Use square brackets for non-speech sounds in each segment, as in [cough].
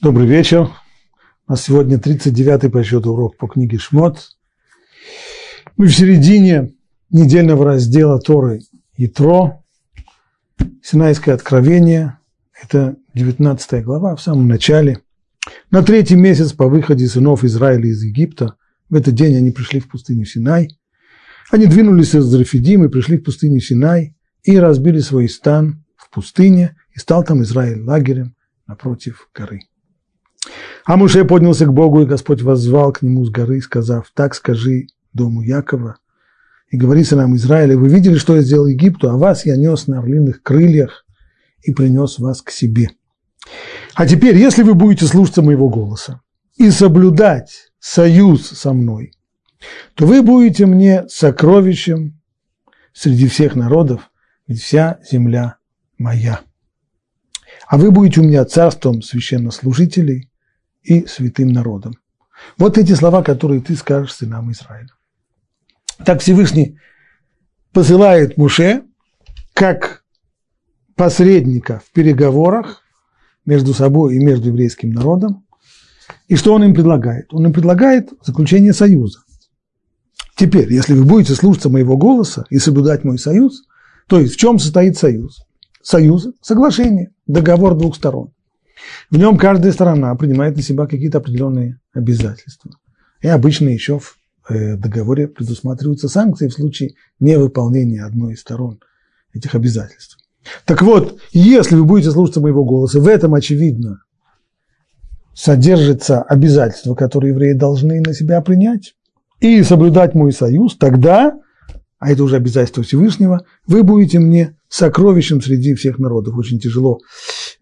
Добрый вечер. У нас сегодня 39-й по счету урок по книге Шмот. Мы в середине недельного раздела Торы Итро, Синайское откровение. Это 19 глава, в самом начале. На третий месяц по выходе сынов Израиля из Египта, в этот день они пришли в пустыню Синай. Они двинулись из Рафидим и пришли в пустыню Синай и разбили свой стан в пустыне, и стал там Израиль лагерем напротив горы. А Муше поднялся к Богу, и Господь воззвал к нему с горы, сказав, так скажи дому Якова, и говори сынам Израиля, вы видели, что я сделал Египту, а вас я нес на орлиных крыльях и принес вас к себе. А теперь, если вы будете слушаться моего голоса и соблюдать союз со мной, то вы будете мне сокровищем среди всех народов, ведь вся земля моя. А вы будете у меня царством священнослужителей и святым народом. Вот эти слова, которые ты скажешь сынам Израиля. Так Всевышний посылает Муше как посредника в переговорах между собой и между еврейским народом. И что он им предлагает? Он им предлагает заключение союза. Теперь, если вы будете слушаться моего голоса и соблюдать мой союз, то есть в чем состоит союз? Союз – соглашение, договор двух сторон. В нем каждая сторона принимает на себя какие-то определенные обязательства. И обычно еще в э, договоре предусматриваются санкции в случае невыполнения одной из сторон этих обязательств. Так вот, если вы будете слушаться моего голоса, в этом, очевидно, содержится обязательство, которое евреи должны на себя принять, и соблюдать мой союз, тогда, а это уже обязательство Всевышнего, вы будете мне сокровищем среди всех народов. Очень тяжело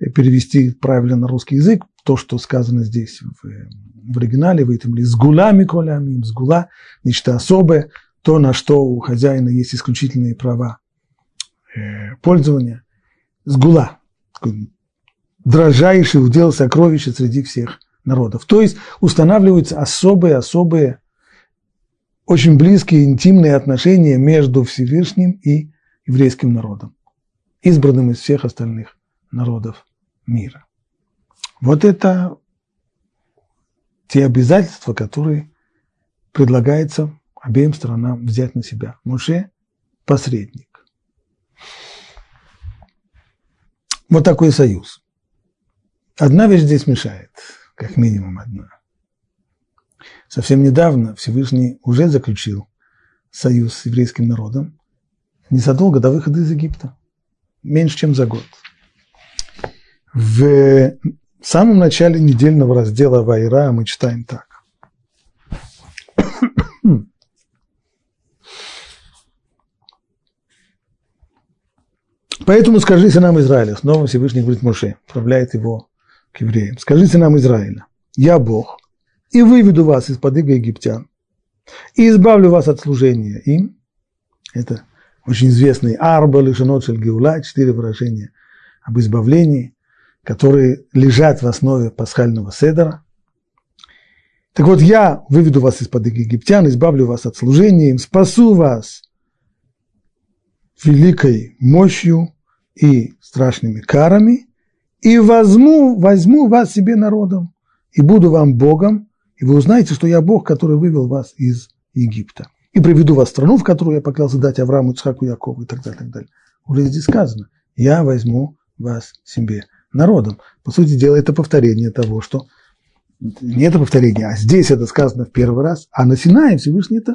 перевести правильно на русский язык то, что сказано здесь в, в оригинале, в этом ли сгула колями, сгула, нечто особое, то, на что у хозяина есть исключительные права э, пользования. Сгула, дрожайший удел сокровища среди всех народов. То есть устанавливаются особые-особые, очень близкие, интимные отношения между Всевышним и еврейским народом, избранным из всех остальных народов мира. Вот это те обязательства, которые предлагается обеим сторонам взять на себя. Муше – посредник. Вот такой союз. Одна вещь здесь мешает, как минимум одна. Совсем недавно Всевышний уже заключил союз с еврейским народом, незадолго до выхода из Египта, меньше, чем за год. В самом начале недельного раздела Вайра мы читаем так. Поэтому скажите нам Израиля, снова Всевышний говорит Моше, отправляет его к евреям. Скажите нам Израиля, я Бог, и выведу вас из-под иго египтян, и избавлю вас от служения им. Это очень известный Арба, Лишанот Геула, четыре выражения об избавлении которые лежат в основе пасхального седера. Так вот, я выведу вас из-под египтян, избавлю вас от служения им, спасу вас великой мощью и страшными карами, и возьму, возьму вас себе народом, и буду вам Богом, и вы узнаете, что я Бог, который вывел вас из Египта. И приведу вас в страну, в которую я поклялся дать Аврааму, Ицхаку, Якову и так далее, так далее. Уже здесь сказано, я возьму вас себе народом. По сути дела, это повторение того, что не это повторение, а здесь это сказано в первый раз, а на Синае Всевышний это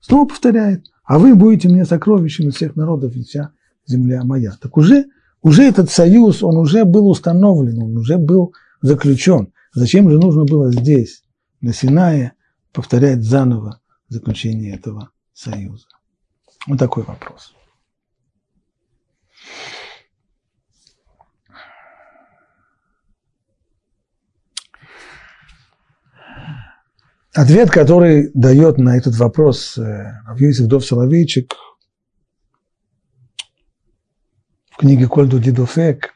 снова повторяет. А вы будете мне сокровищем из всех народов, и вся земля моя. Так уже, уже этот союз, он уже был установлен, он уже был заключен. Зачем же нужно было здесь, на Синае, повторять заново заключение этого союза? Вот такой вопрос. Ответ, который дает на этот вопрос э, Равьюсиф Дов Соловейчик в книге Кольду Дидофек,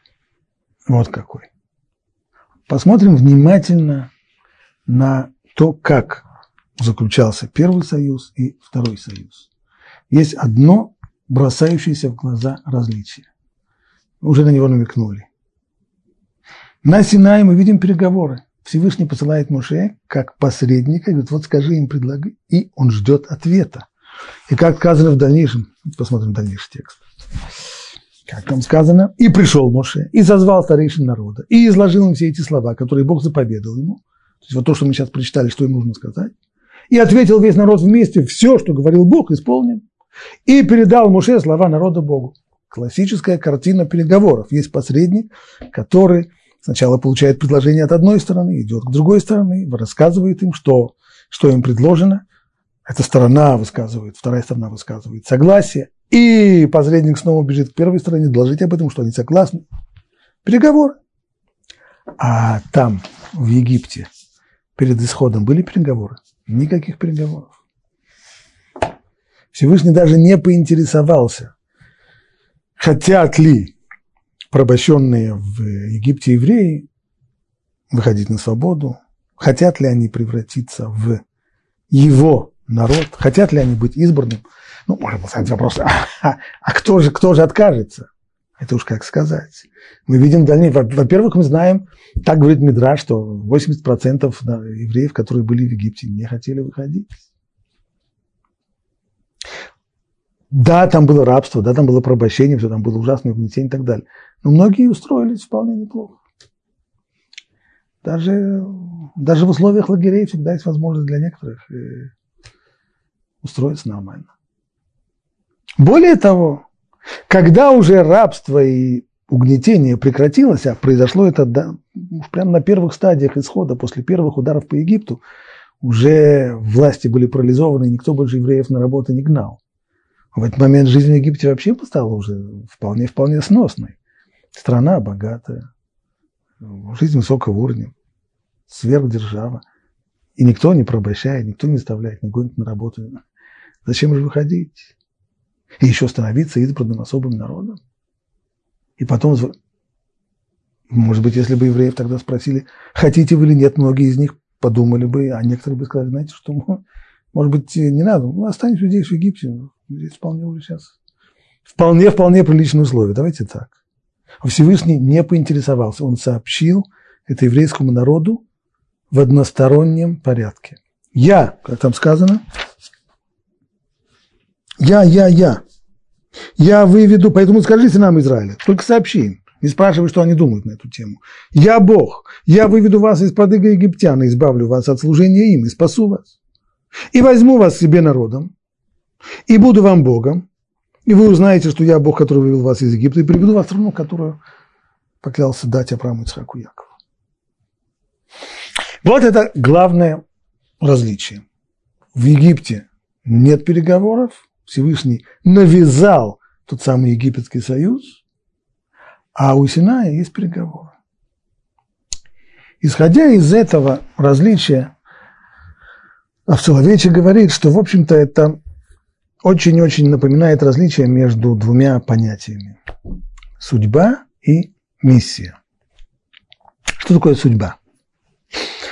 вот какой. Посмотрим внимательно на то, как заключался первый союз и второй союз. Есть одно бросающееся в глаза различие. Уже на него намекнули. На Синае мы видим переговоры. Всевышний посылает Моше как посредника, говорит, вот скажи им, предлагай, и он ждет ответа. И как сказано в дальнейшем, посмотрим дальнейший текст. Как там сказано, и пришел Моше, и зазвал старейшин народа, и изложил им все эти слова, которые Бог заповедал ему. То есть вот то, что мы сейчас прочитали, что им нужно сказать. И ответил весь народ вместе, все, что говорил Бог, исполним. И передал Моше слова народа Богу. Классическая картина переговоров. Есть посредник, который сначала получает предложение от одной стороны, идет к другой стороне, рассказывает им, что, что им предложено. Эта сторона высказывает, вторая сторона высказывает согласие. И посредник снова бежит к первой стороне, доложить об этом, что они согласны. Переговоры. А там, в Египте, перед исходом были переговоры? Никаких переговоров. Всевышний даже не поинтересовался, хотят ли порабощенные в Египте евреи выходить на свободу, хотят ли они превратиться в его народ, хотят ли они быть избранным. Ну, можно поставить вопрос, а, а, а кто, же, кто же откажется? Это уж как сказать. Мы видим дальнее. Во-первых, мы знаем, так говорит Мидра, что 80% евреев, которые были в Египте, не хотели выходить. Да, там было рабство, да, там было порабощение, все там было ужасное угнетение и так далее. Но многие устроились вполне неплохо. Даже, даже в условиях лагерей всегда есть возможность для некоторых э, устроиться нормально. Более того, когда уже рабство и угнетение прекратилось, а произошло это да, прямо на первых стадиях исхода, после первых ударов по Египту, уже власти были парализованы, никто больше евреев на работу не гнал. В этот момент жизнь в Египте вообще стала уже вполне-вполне сносной. Страна богатая, жизнь высокого уровня, сверхдержава. И никто не порабощает, никто не заставляет, не гонит на работу. Зачем же выходить? И еще становиться избранным особым народом? И потом, может быть, если бы евреев тогда спросили, хотите вы или нет, многие из них подумали бы, а некоторые бы сказали, знаете, что, может быть, не надо, мы останемся здесь, в Египте, здесь вполне уже сейчас, вполне, вполне приличные условия, давайте так. Всевышний не поинтересовался, он сообщил это еврейскому народу в одностороннем порядке. Я, как там сказано, я, я, я. Я выведу, поэтому скажите нам, Израиля, только сообщи им. Не спрашивай, что они думают на эту тему. Я Бог, я выведу вас из-под египтян, избавлю вас от служения им и спасу вас. И возьму вас себе народом, и буду вам Богом, и вы узнаете, что я Бог, который вывел вас из Египта, и приведу вас в страну, которую поклялся дать Аврааму Ицхаку Якову. Вот это главное различие. В Египте нет переговоров, Всевышний навязал тот самый Египетский союз, а у Синая есть переговоры. Исходя из этого различия, Авцеловечи говорит, что, в общем-то, это очень-очень напоминает различие между двумя понятиями – судьба и миссия. Что такое судьба?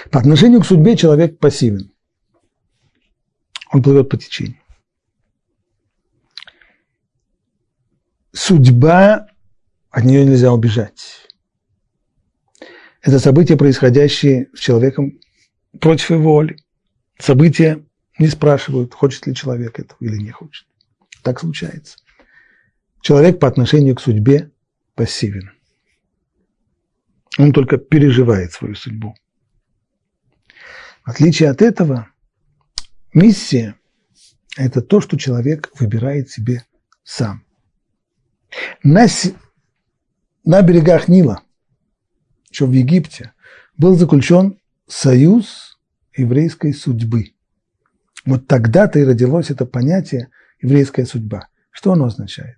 По отношению к судьбе человек пассивен. Он плывет по течению. судьба, от нее нельзя убежать. Это события, происходящие с человеком против его воли. События не спрашивают, хочет ли человек этого или не хочет. Так случается. Человек по отношению к судьбе пассивен. Он только переживает свою судьбу. В отличие от этого, миссия – это то, что человек выбирает себе сам. На, на берегах Нила, еще в Египте, был заключен союз еврейской судьбы. Вот тогда-то и родилось это понятие еврейская судьба. Что оно означает?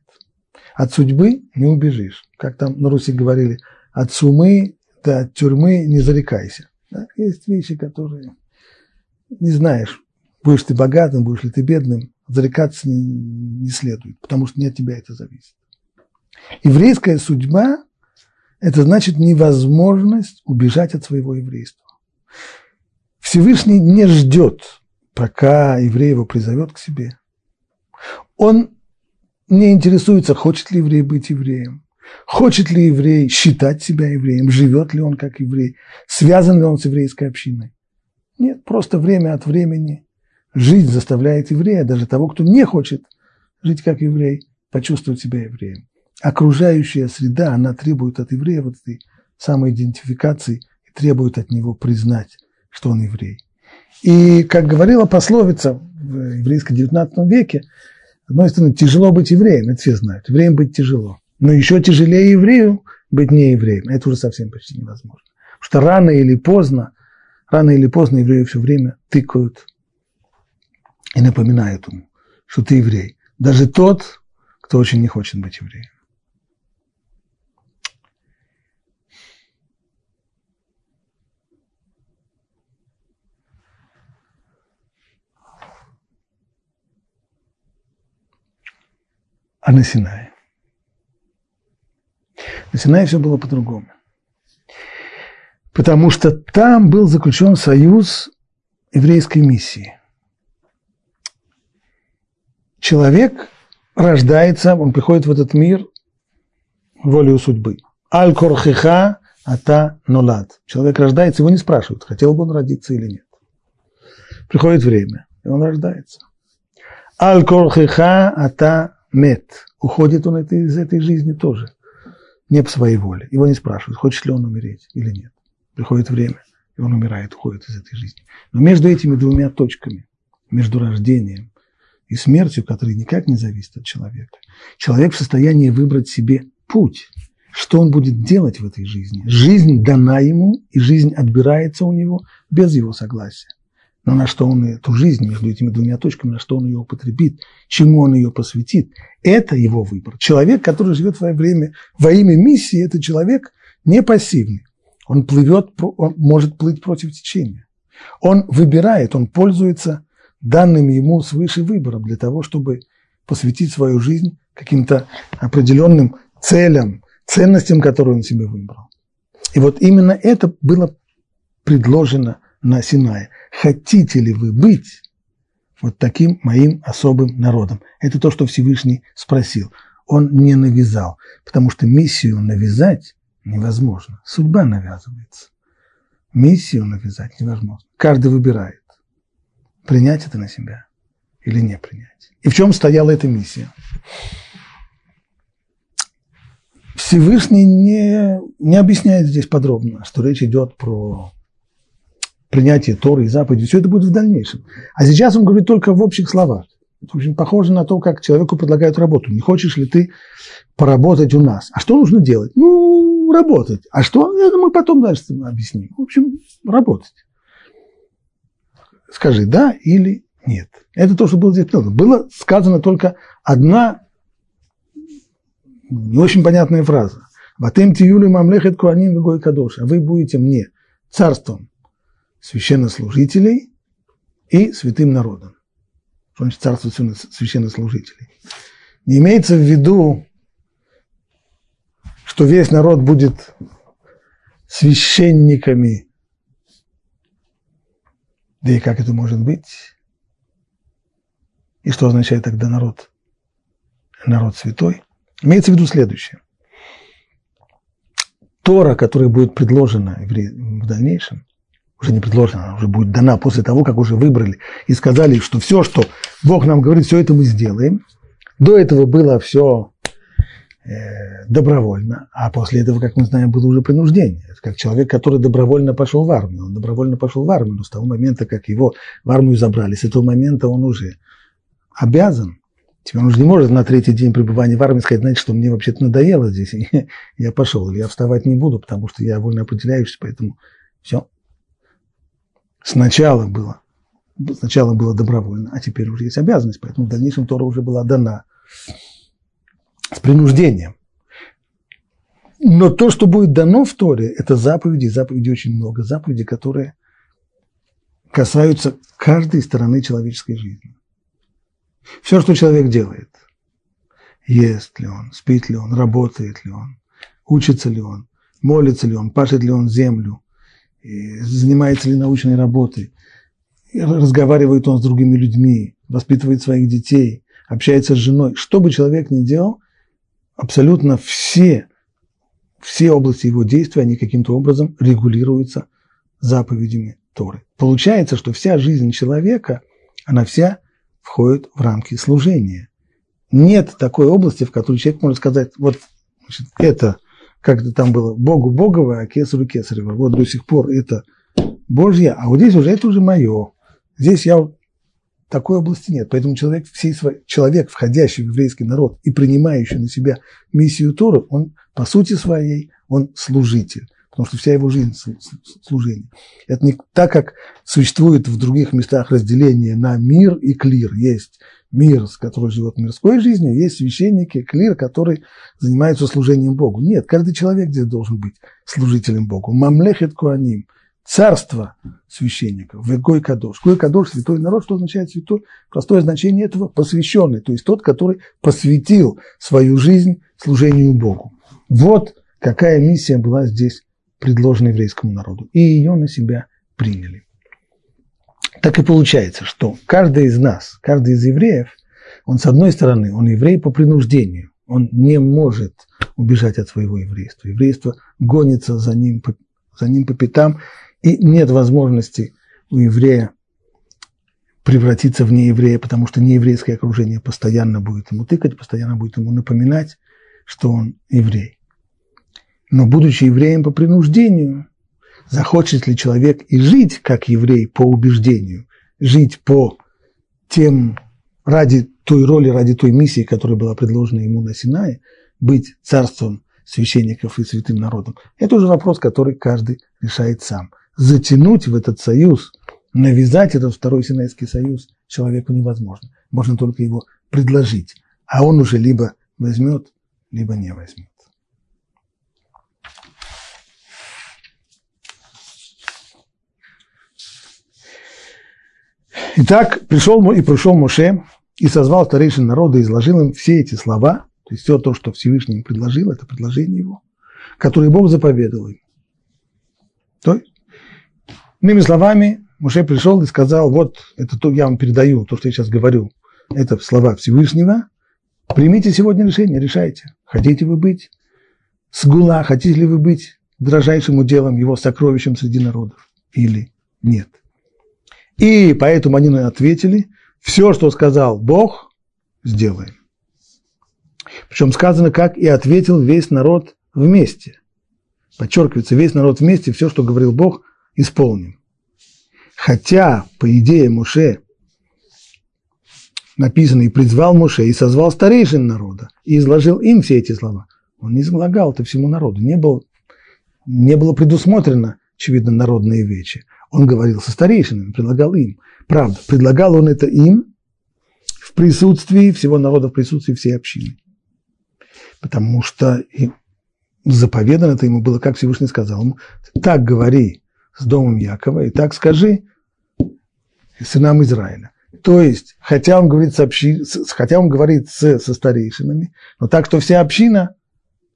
От судьбы не убежишь. Как там на Руси говорили, от сумы до от тюрьмы не зарекайся. Да? Есть вещи, которые не знаешь, будешь ты богатым, будешь ли ты бедным, зарекаться не, не следует, потому что не от тебя это зависит. Еврейская судьба – это значит невозможность убежать от своего еврейства. Всевышний не ждет, пока еврей его призовет к себе. Он не интересуется, хочет ли еврей быть евреем. Хочет ли еврей считать себя евреем? Живет ли он как еврей? Связан ли он с еврейской общиной? Нет, просто время от времени жизнь заставляет еврея, даже того, кто не хочет жить как еврей, почувствовать себя евреем. Окружающая среда, она требует от еврея вот этой самоидентификации и требует от него признать, что он еврей. И, как говорила пословица в еврейском 19 веке, с одной стороны, тяжело быть евреем, это все знают, евреем быть тяжело. Но еще тяжелее еврею быть не евреем. Это уже совсем почти невозможно. Потому что рано или поздно, рано или поздно евреи все время тыкают и напоминают ему, что ты еврей. Даже тот, кто очень не хочет быть евреем. А на Синае. На Синае все было по-другому. Потому что там был заключен союз еврейской миссии. Человек рождается, он приходит в этот мир волею судьбы. Аль-Корхиха ата нолад. Человек рождается, его не спрашивают, хотел бы он родиться или нет. Приходит время, и он рождается. Аль-Корхиха ата мет. Уходит он из этой жизни тоже. Не по своей воле. Его не спрашивают, хочет ли он умереть или нет. Приходит время, и он умирает, уходит из этой жизни. Но между этими двумя точками, между рождением и смертью, которые никак не зависят от человека, человек в состоянии выбрать себе путь, что он будет делать в этой жизни. Жизнь дана ему, и жизнь отбирается у него без его согласия но на что он эту жизнь между этими двумя точками, на что он ее употребит, чему он ее посвятит, это его выбор. Человек, который живет во, время, во имя миссии, это человек не пассивный. Он плывет, он может плыть против течения. Он выбирает, он пользуется данными ему свыше выбором для того, чтобы посвятить свою жизнь каким-то определенным целям, ценностям, которые он себе выбрал. И вот именно это было предложено на Синае. Хотите ли вы быть вот таким моим особым народом? Это то, что Всевышний спросил. Он не навязал, потому что миссию навязать невозможно. Судьба навязывается. Миссию навязать невозможно. Каждый выбирает, принять это на себя или не принять. И в чем стояла эта миссия? Всевышний не, не объясняет здесь подробно, что речь идет про принятие Торы и заповедей, все это будет в дальнейшем. А сейчас он говорит только в общих словах. Это очень похоже на то, как человеку предлагают работу. Не хочешь ли ты поработать у нас? А что нужно делать? Ну, работать. А что? Это мы потом дальше объясним. В общем, работать. Скажи, да или нет. Это то, что было здесь. Было сказано только одна не очень понятная фраза. Ватем тиюли мамлехет куаним вегой кадош. А вы будете мне царством священнослужителей и святым народом. Что значит царство священнослужителей? Не имеется в виду, что весь народ будет священниками. Да и как это может быть? И что означает тогда народ? Народ святой? Имеется в виду следующее. Тора, которая будет предложена в дальнейшем, уже не предложена, она уже будет дана после того, как уже выбрали и сказали, что все, что Бог нам говорит, все это мы сделаем. До этого было все э, добровольно, а после этого, как мы знаем, было уже принуждение. Это как человек, который добровольно пошел в армию. Он добровольно пошел в армию, но с того момента, как его в армию забрали, с этого момента он уже обязан. Теперь он уже не может на третий день пребывания в армии сказать, знаете, что мне вообще-то надоело здесь, [laughs] я пошел, или я вставать не буду, потому что я вольно определяющийся, поэтому все, Сначала было, сначала было добровольно, а теперь уже есть обязанность, поэтому в дальнейшем Тора уже была дана с принуждением. Но то, что будет дано в Торе, это заповеди, заповедей очень много, заповеди, которые касаются каждой стороны человеческой жизни. Все, что человек делает, ест ли он, спит ли он, работает ли он, учится ли он, молится ли он, пашет ли он землю, занимается ли научной работой, разговаривает он с другими людьми, воспитывает своих детей, общается с женой. Что бы человек ни делал, абсолютно все все области его действия, они каким-то образом регулируются заповедями Торы. Получается, что вся жизнь человека, она вся входит в рамки служения. Нет такой области, в которой человек может сказать, вот значит, это, как это там было, Богу Богово, а Кесарю Кесарево. Вот до сих пор это Божье, а вот здесь уже это уже мое. Здесь я такой области нет. Поэтому человек, всей свой, человек, входящий в еврейский народ и принимающий на себя миссию Торы, он по сути своей, он служитель потому что вся его жизнь – служение. Это не так, как существует в других местах разделение на мир и клир. Есть мир, который живет мирской жизнью, есть священники, клир, который занимается служением Богу. Нет, каждый человек здесь должен быть служителем Богу. Мамлехет куаним – царство священников, вегой кадош. Гой кадош – святой народ, что означает святой? Простое значение этого – посвященный, то есть тот, который посвятил свою жизнь служению Богу. Вот какая миссия была здесь предложена еврейскому народу, и ее на себя приняли. Так и получается, что каждый из нас, каждый из евреев, он с одной стороны, он еврей по принуждению, он не может убежать от своего еврейства. Еврейство гонится за ним, за ним по пятам, и нет возможности у еврея превратиться в нееврея, потому что нееврейское окружение постоянно будет ему тыкать, постоянно будет ему напоминать, что он еврей. Но будучи евреем по принуждению, захочет ли человек и жить как еврей по убеждению, жить по тем, ради той роли, ради той миссии, которая была предложена ему на Синае, быть царством священников и святым народом, это уже вопрос, который каждый решает сам. Затянуть в этот союз, навязать этот второй Синайский союз человеку невозможно. Можно только его предложить, а он уже либо возьмет, либо не возьмет. Итак, пришел и пришел Моше и созвал старейшин народа и изложил им все эти слова, то есть все то, что Всевышний им предложил, это предложение его, которое Бог заповедал им. То есть, иными словами, Моше пришел и сказал, вот это то, я вам передаю, то, что я сейчас говорю, это слова Всевышнего, примите сегодня решение, решайте, хотите вы быть сгула, хотите ли вы быть дрожайшим уделом его сокровищем среди народов или нет. И поэтому они ответили, все, что сказал Бог, сделаем. Причем сказано, как и ответил весь народ вместе. Подчеркивается, весь народ вместе, все, что говорил Бог, исполним. Хотя, по идее, Муше написано, и призвал Муше, и созвал старейшин народа, и изложил им все эти слова. Он не излагал это всему народу, не было, не было предусмотрено, очевидно, народные вечи. Он говорил со старейшинами, предлагал им. Правда, предлагал он это им в присутствии всего народа, в присутствии всей общины. Потому что заповедано это ему было, как Всевышний сказал ему, так говори с домом Якова, и так скажи сынам Израиля. То есть, хотя он говорит, с общи, хотя он говорит с, со старейшинами, но так, что вся община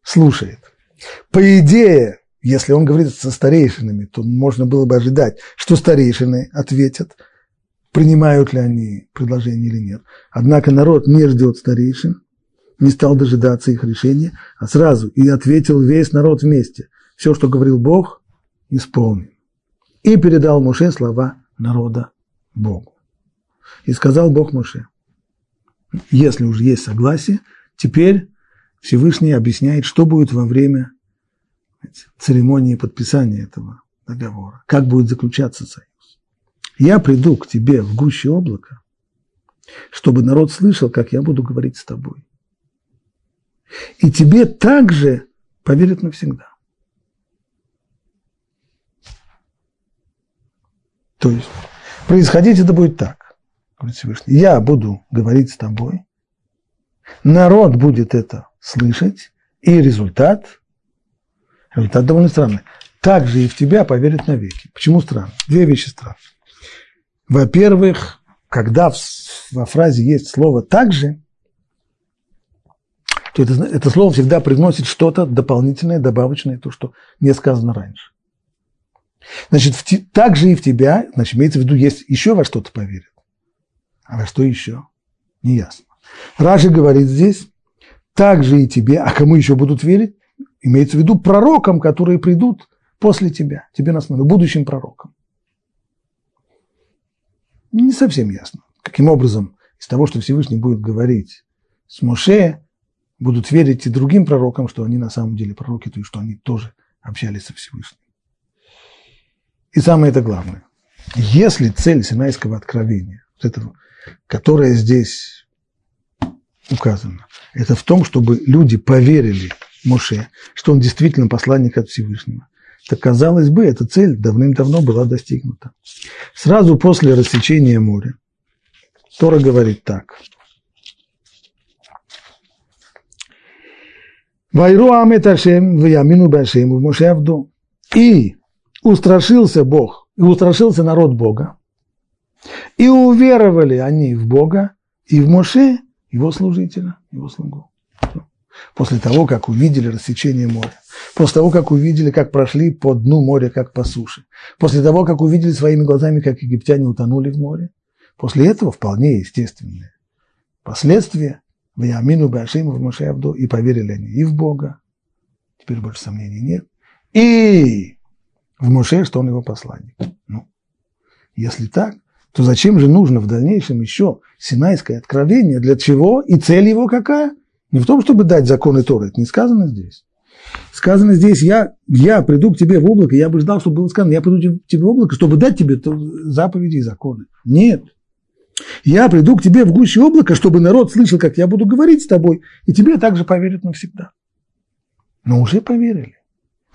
слушает. По идее, если он говорит со старейшинами, то можно было бы ожидать, что старейшины ответят, принимают ли они предложение или нет. Однако народ не ждет старейшин, не стал дожидаться их решения, а сразу и ответил весь народ вместе. Все, что говорил Бог, исполнил. И передал Моше слова народа Богу. И сказал Бог Моше, если уже есть согласие, теперь Всевышний объясняет, что будет во время церемонии подписания этого договора, как будет заключаться союз. Я приду к тебе в гуще облака, чтобы народ слышал, как я буду говорить с тобой. И тебе также поверят навсегда. То есть происходить это будет так, говорит Всевышний. Я буду говорить с тобой, народ будет это слышать, и результат Результат довольно странный. Так же и в тебя поверят навеки. Почему странно? Две вещи странные. Во-первых, когда во фразе есть слово «так же», то это, это слово всегда приносит что-то дополнительное, добавочное, то, что не сказано раньше. Значит, в, так же и в тебя, значит, имеется в виду, есть еще во что-то поверят. А во что еще? Неясно. Раши говорит здесь, так же и тебе, а кому еще будут верить? Имеется в виду пророкам, которые придут после тебя, тебе на смену, будущим пророкам. Не совсем ясно, каким образом из того, что Всевышний будет говорить с Моше, будут верить и другим пророкам, что они на самом деле пророки, то есть что они тоже общались со Всевышним. И самое это главное. Если цель Синайского откровения, вот этого, которая здесь указана, это в том, чтобы люди поверили Моше, что он действительно посланник от Всевышнего, то, казалось бы, эта цель давным-давно была достигнута. Сразу после рассечения моря Тора говорит так. Вайру амет Ашем, ваямину башем, в Моше Авду. И устрашился Бог, и устрашился народ Бога. И уверовали они в Бога и в Моше, его служителя, его слугу. После того, как увидели рассечение моря, после того, как увидели, как прошли по дну моря, как по суше, после того, как увидели своими глазами, как египтяне утонули в море, после этого вполне естественные последствия в Ямину Башим в Моше и поверили они и в Бога, теперь больше сомнений нет, и в Моше, что он его посланник. Ну, если так, то зачем же нужно в дальнейшем еще Синайское откровение? Для чего? И цель его какая? Не в том, чтобы дать законы Торы, это не сказано здесь. Сказано здесь, я, я приду к тебе в облако, я бы ждал, чтобы было сказано, я приду к тебе в облако, чтобы дать тебе заповеди и законы. Нет. Я приду к тебе в гуще облака, чтобы народ слышал, как я буду говорить с тобой, и тебе также поверят навсегда. Но уже поверили.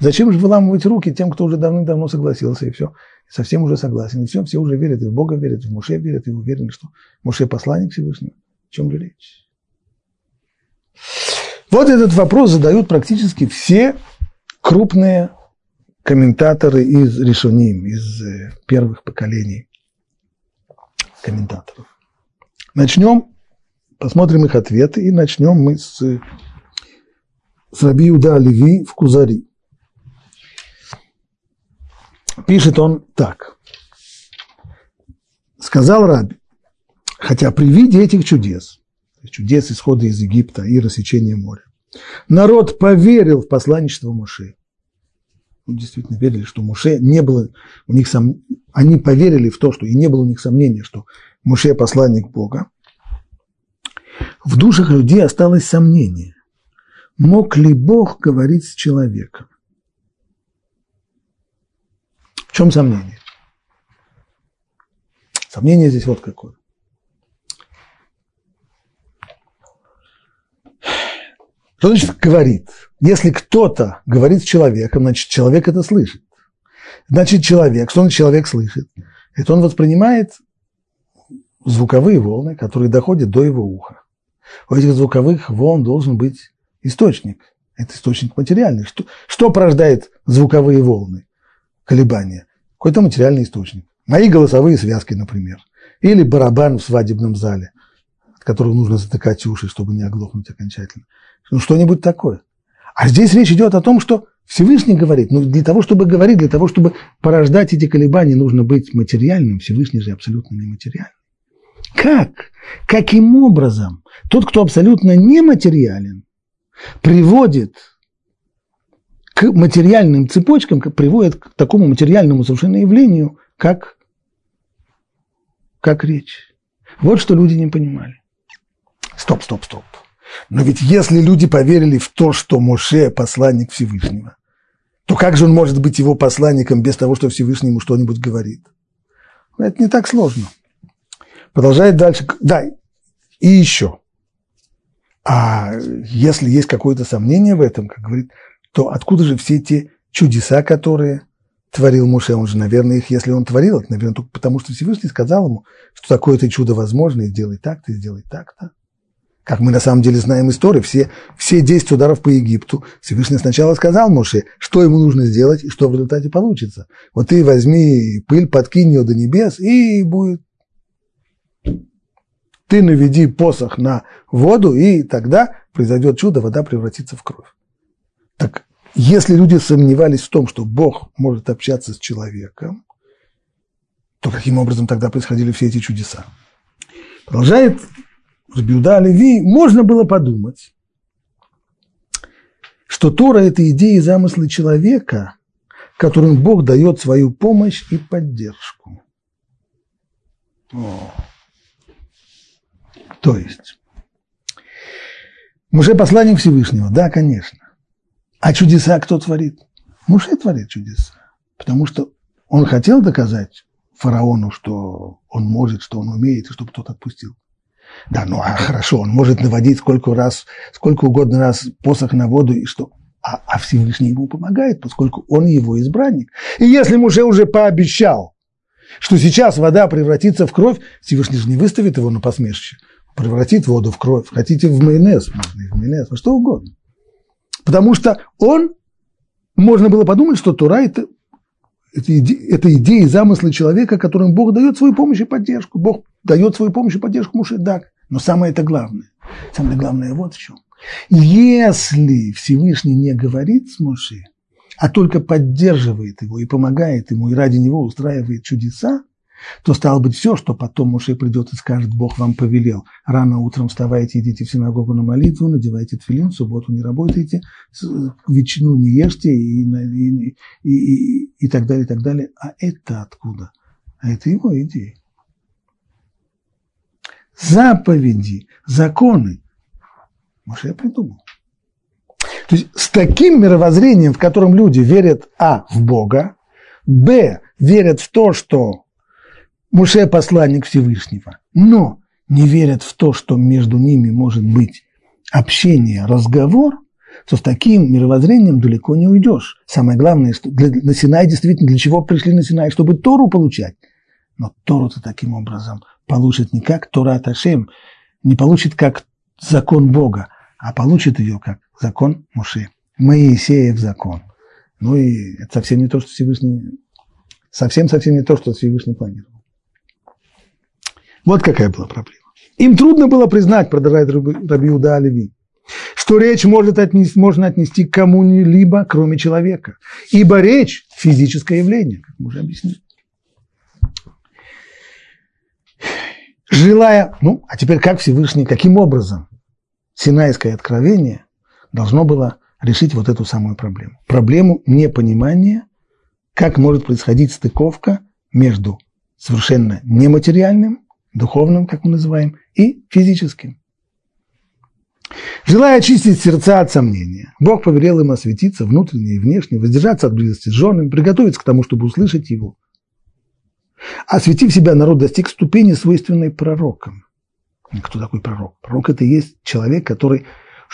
Зачем же выламывать руки тем, кто уже давным-давно согласился, и все, совсем уже согласен, и все, все уже верят, и в Бога верят, и в Муше верят, и уверены, что Муше посланник Всевышнего. О чем же речь? Вот этот вопрос задают практически все крупные комментаторы из Решуним, из э, первых поколений комментаторов. Начнем, посмотрим их ответы, и начнем мы с, с Раби Леви в Кузари. Пишет он так. Сказал Раби, хотя при виде этих чудес, чудес исхода из Египта и рассечения моря, народ поверил в посланничество Моше. Ну, действительно верили, что Моше не было, у них сом... они поверили в то, что и не было у них сомнения, что Моше посланник Бога. В душах людей осталось сомнение. Мог ли Бог говорить с человеком? В чем сомнение? Сомнение здесь вот какое. Что значит говорит? Если кто-то говорит с человеком, значит, человек это слышит. Значит, человек, что он человек слышит? Это он воспринимает звуковые волны, которые доходят до его уха. У этих звуковых волн должен быть источник. Это источник материальный. Что, что порождает звуковые волны? колебания, какой-то материальный источник. Мои голосовые связки, например. Или барабан в свадебном зале, от которого нужно затыкать уши, чтобы не оглохнуть окончательно. Ну, что-нибудь такое. А здесь речь идет о том, что Всевышний говорит, ну, для того, чтобы говорить, для того, чтобы порождать эти колебания, нужно быть материальным. Всевышний же абсолютно нематериальный. Как? Каким образом тот, кто абсолютно нематериален, приводит к материальным цепочкам приводит к такому материальному совершенно явлению, как, как речь. Вот что люди не понимали. Стоп, стоп, стоп. Но ведь если люди поверили в то, что Моше – посланник Всевышнего, то как же он может быть его посланником без того, что Всевышний ему что-нибудь говорит? Это не так сложно. Продолжает дальше. Да, и еще. А если есть какое-то сомнение в этом, как говорит то откуда же все те чудеса, которые творил Муше? Он же, наверное, их, если он творил, это, наверное, только потому, что Всевышний сказал ему, что такое-то чудо возможно, и сделай так-то, и сделай так-то. Как мы на самом деле знаем историю, все, все 10 ударов по Египту Всевышний сначала сказал Моше, что ему нужно сделать и что в результате получится. Вот ты возьми пыль, подкинь ее до небес, и будет. Ты наведи посох на воду, и тогда произойдет чудо, вода превратится в кровь. Так если люди сомневались в том, что Бог может общаться с человеком, то каким образом тогда происходили все эти чудеса? Продолжает Рабиуда Леви, можно было подумать, что Тора – это идеи и замыслы человека, которым Бог дает свою помощь и поддержку. О. То есть, Муше посланник Всевышнего, да, конечно. А чудеса кто творит? Муше творит чудеса, потому что он хотел доказать фараону, что он может, что он умеет, и чтобы тот отпустил. Да, ну а хорошо, он может наводить сколько раз, сколько угодно раз посох на воду, и что? А, а Всевышний ему помогает, поскольку он его избранник. И если Муше уже пообещал, что сейчас вода превратится в кровь, Всевышний же не выставит его на посмешище, превратит воду в кровь. Хотите в майонез, можно и в майонез, во что угодно. Потому что он, можно было подумать, что Тура – это это, иде, это идеи, замыслы человека, которым Бог дает свою помощь и поддержку. Бог дает свою помощь и поддержку Муше Дак. Но самое это главное. Самое главное вот в чем. Если Всевышний не говорит с Моше, а только поддерживает его и помогает ему, и ради него устраивает чудеса, то стало быть все, что потом Моше придет и скажет, Бог вам повелел. Рано утром вставайте, идите в синагогу на молитву, надевайте тфилин, в субботу не работайте, ветчину не ешьте и, и, и, и, и так далее, и так далее. А это откуда? А это его идеи. Заповеди, законы Моше придумал. То есть с таким мировоззрением, в котором люди верят, а, в Бога, б, верят в то, что Муше – посланник Всевышнего, но не верят в то, что между ними может быть общение, разговор, то с таким мировоззрением далеко не уйдешь. Самое главное, что для, на Синай действительно для чего пришли на Синай? Чтобы Тору получать. Но Тору-то таким образом получит не как Тора Аташем, не получит как закон Бога, а получит ее как закон Муше. Моисеев закон. Ну и это совсем не то, что Всевышний, совсем-совсем не то, что Всевышний планировал. Вот какая была проблема. Им трудно было признать, продолжает Рабиуда Оливи, что речь может отнести, можно отнести к кому-либо, кроме человека. Ибо речь – физическое явление, как мы уже объяснили. Желая, ну, а теперь как Всевышний, каким образом Синайское откровение должно было решить вот эту самую проблему. Проблему непонимания, как может происходить стыковка между совершенно нематериальным духовным, как мы называем, и физическим. Желая очистить сердца от сомнения, Бог повелел им осветиться внутренне и внешне, воздержаться от близости с женами, приготовиться к тому, чтобы услышать его. Осветив себя, народ достиг ступени, свойственной пророкам. Кто такой пророк? Пророк – это и есть человек, который,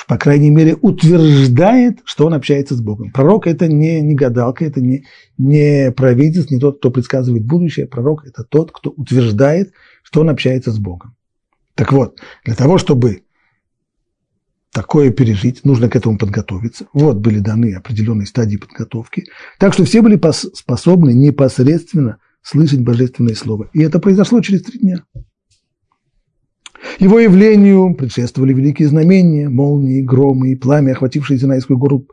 по крайней мере, утверждает, что он общается с Богом. Пророк – это не, не гадалка, это не, не провидец, не тот, кто предсказывает будущее. Пророк – это тот, кто утверждает, что он общается с Богом. Так вот, для того, чтобы такое пережить, нужно к этому подготовиться. Вот были даны определенные стадии подготовки. Так что все были способны непосредственно слышать божественное слово. И это произошло через три дня. Его явлению предшествовали великие знамения, молнии, громы и пламя, охватившие Синайскую гору.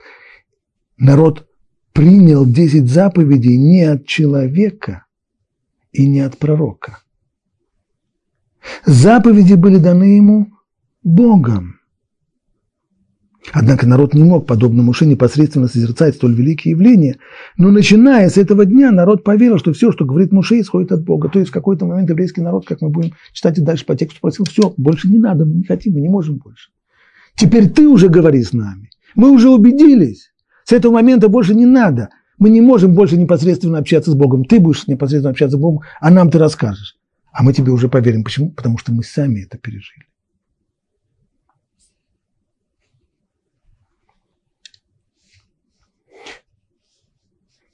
Народ принял десять заповедей не от человека и не от пророка, Заповеди были даны ему Богом. Однако народ не мог, подобно Муше, непосредственно созерцать столь великие явления, но начиная с этого дня народ поверил, что все, что говорит Муше, исходит от Бога. То есть в какой-то момент еврейский народ, как мы будем читать и дальше по тексту, спросил, все, больше не надо, мы не хотим, мы не можем больше. Теперь ты уже говори с нами. Мы уже убедились. С этого момента больше не надо. Мы не можем больше непосредственно общаться с Богом. Ты будешь непосредственно общаться с Богом, а нам ты расскажешь. А мы тебе уже поверим. Почему? Потому что мы сами это пережили.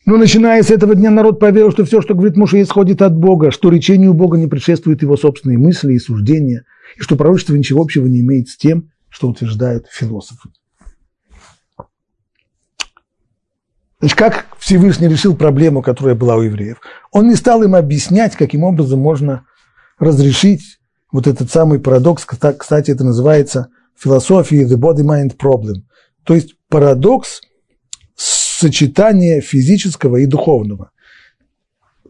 Но начиная с этого дня народ поверил, что все, что говорит Муше, исходит от Бога, что речению Бога не предшествуют его собственные мысли и суждения, и что пророчество ничего общего не имеет с тем, что утверждают философы. Значит, как Всевышний решил проблему, которая была у евреев? Он не стал им объяснять, каким образом можно разрешить вот этот самый парадокс, кстати, это называется философия the body-mind problem, то есть парадокс сочетания физического и духовного.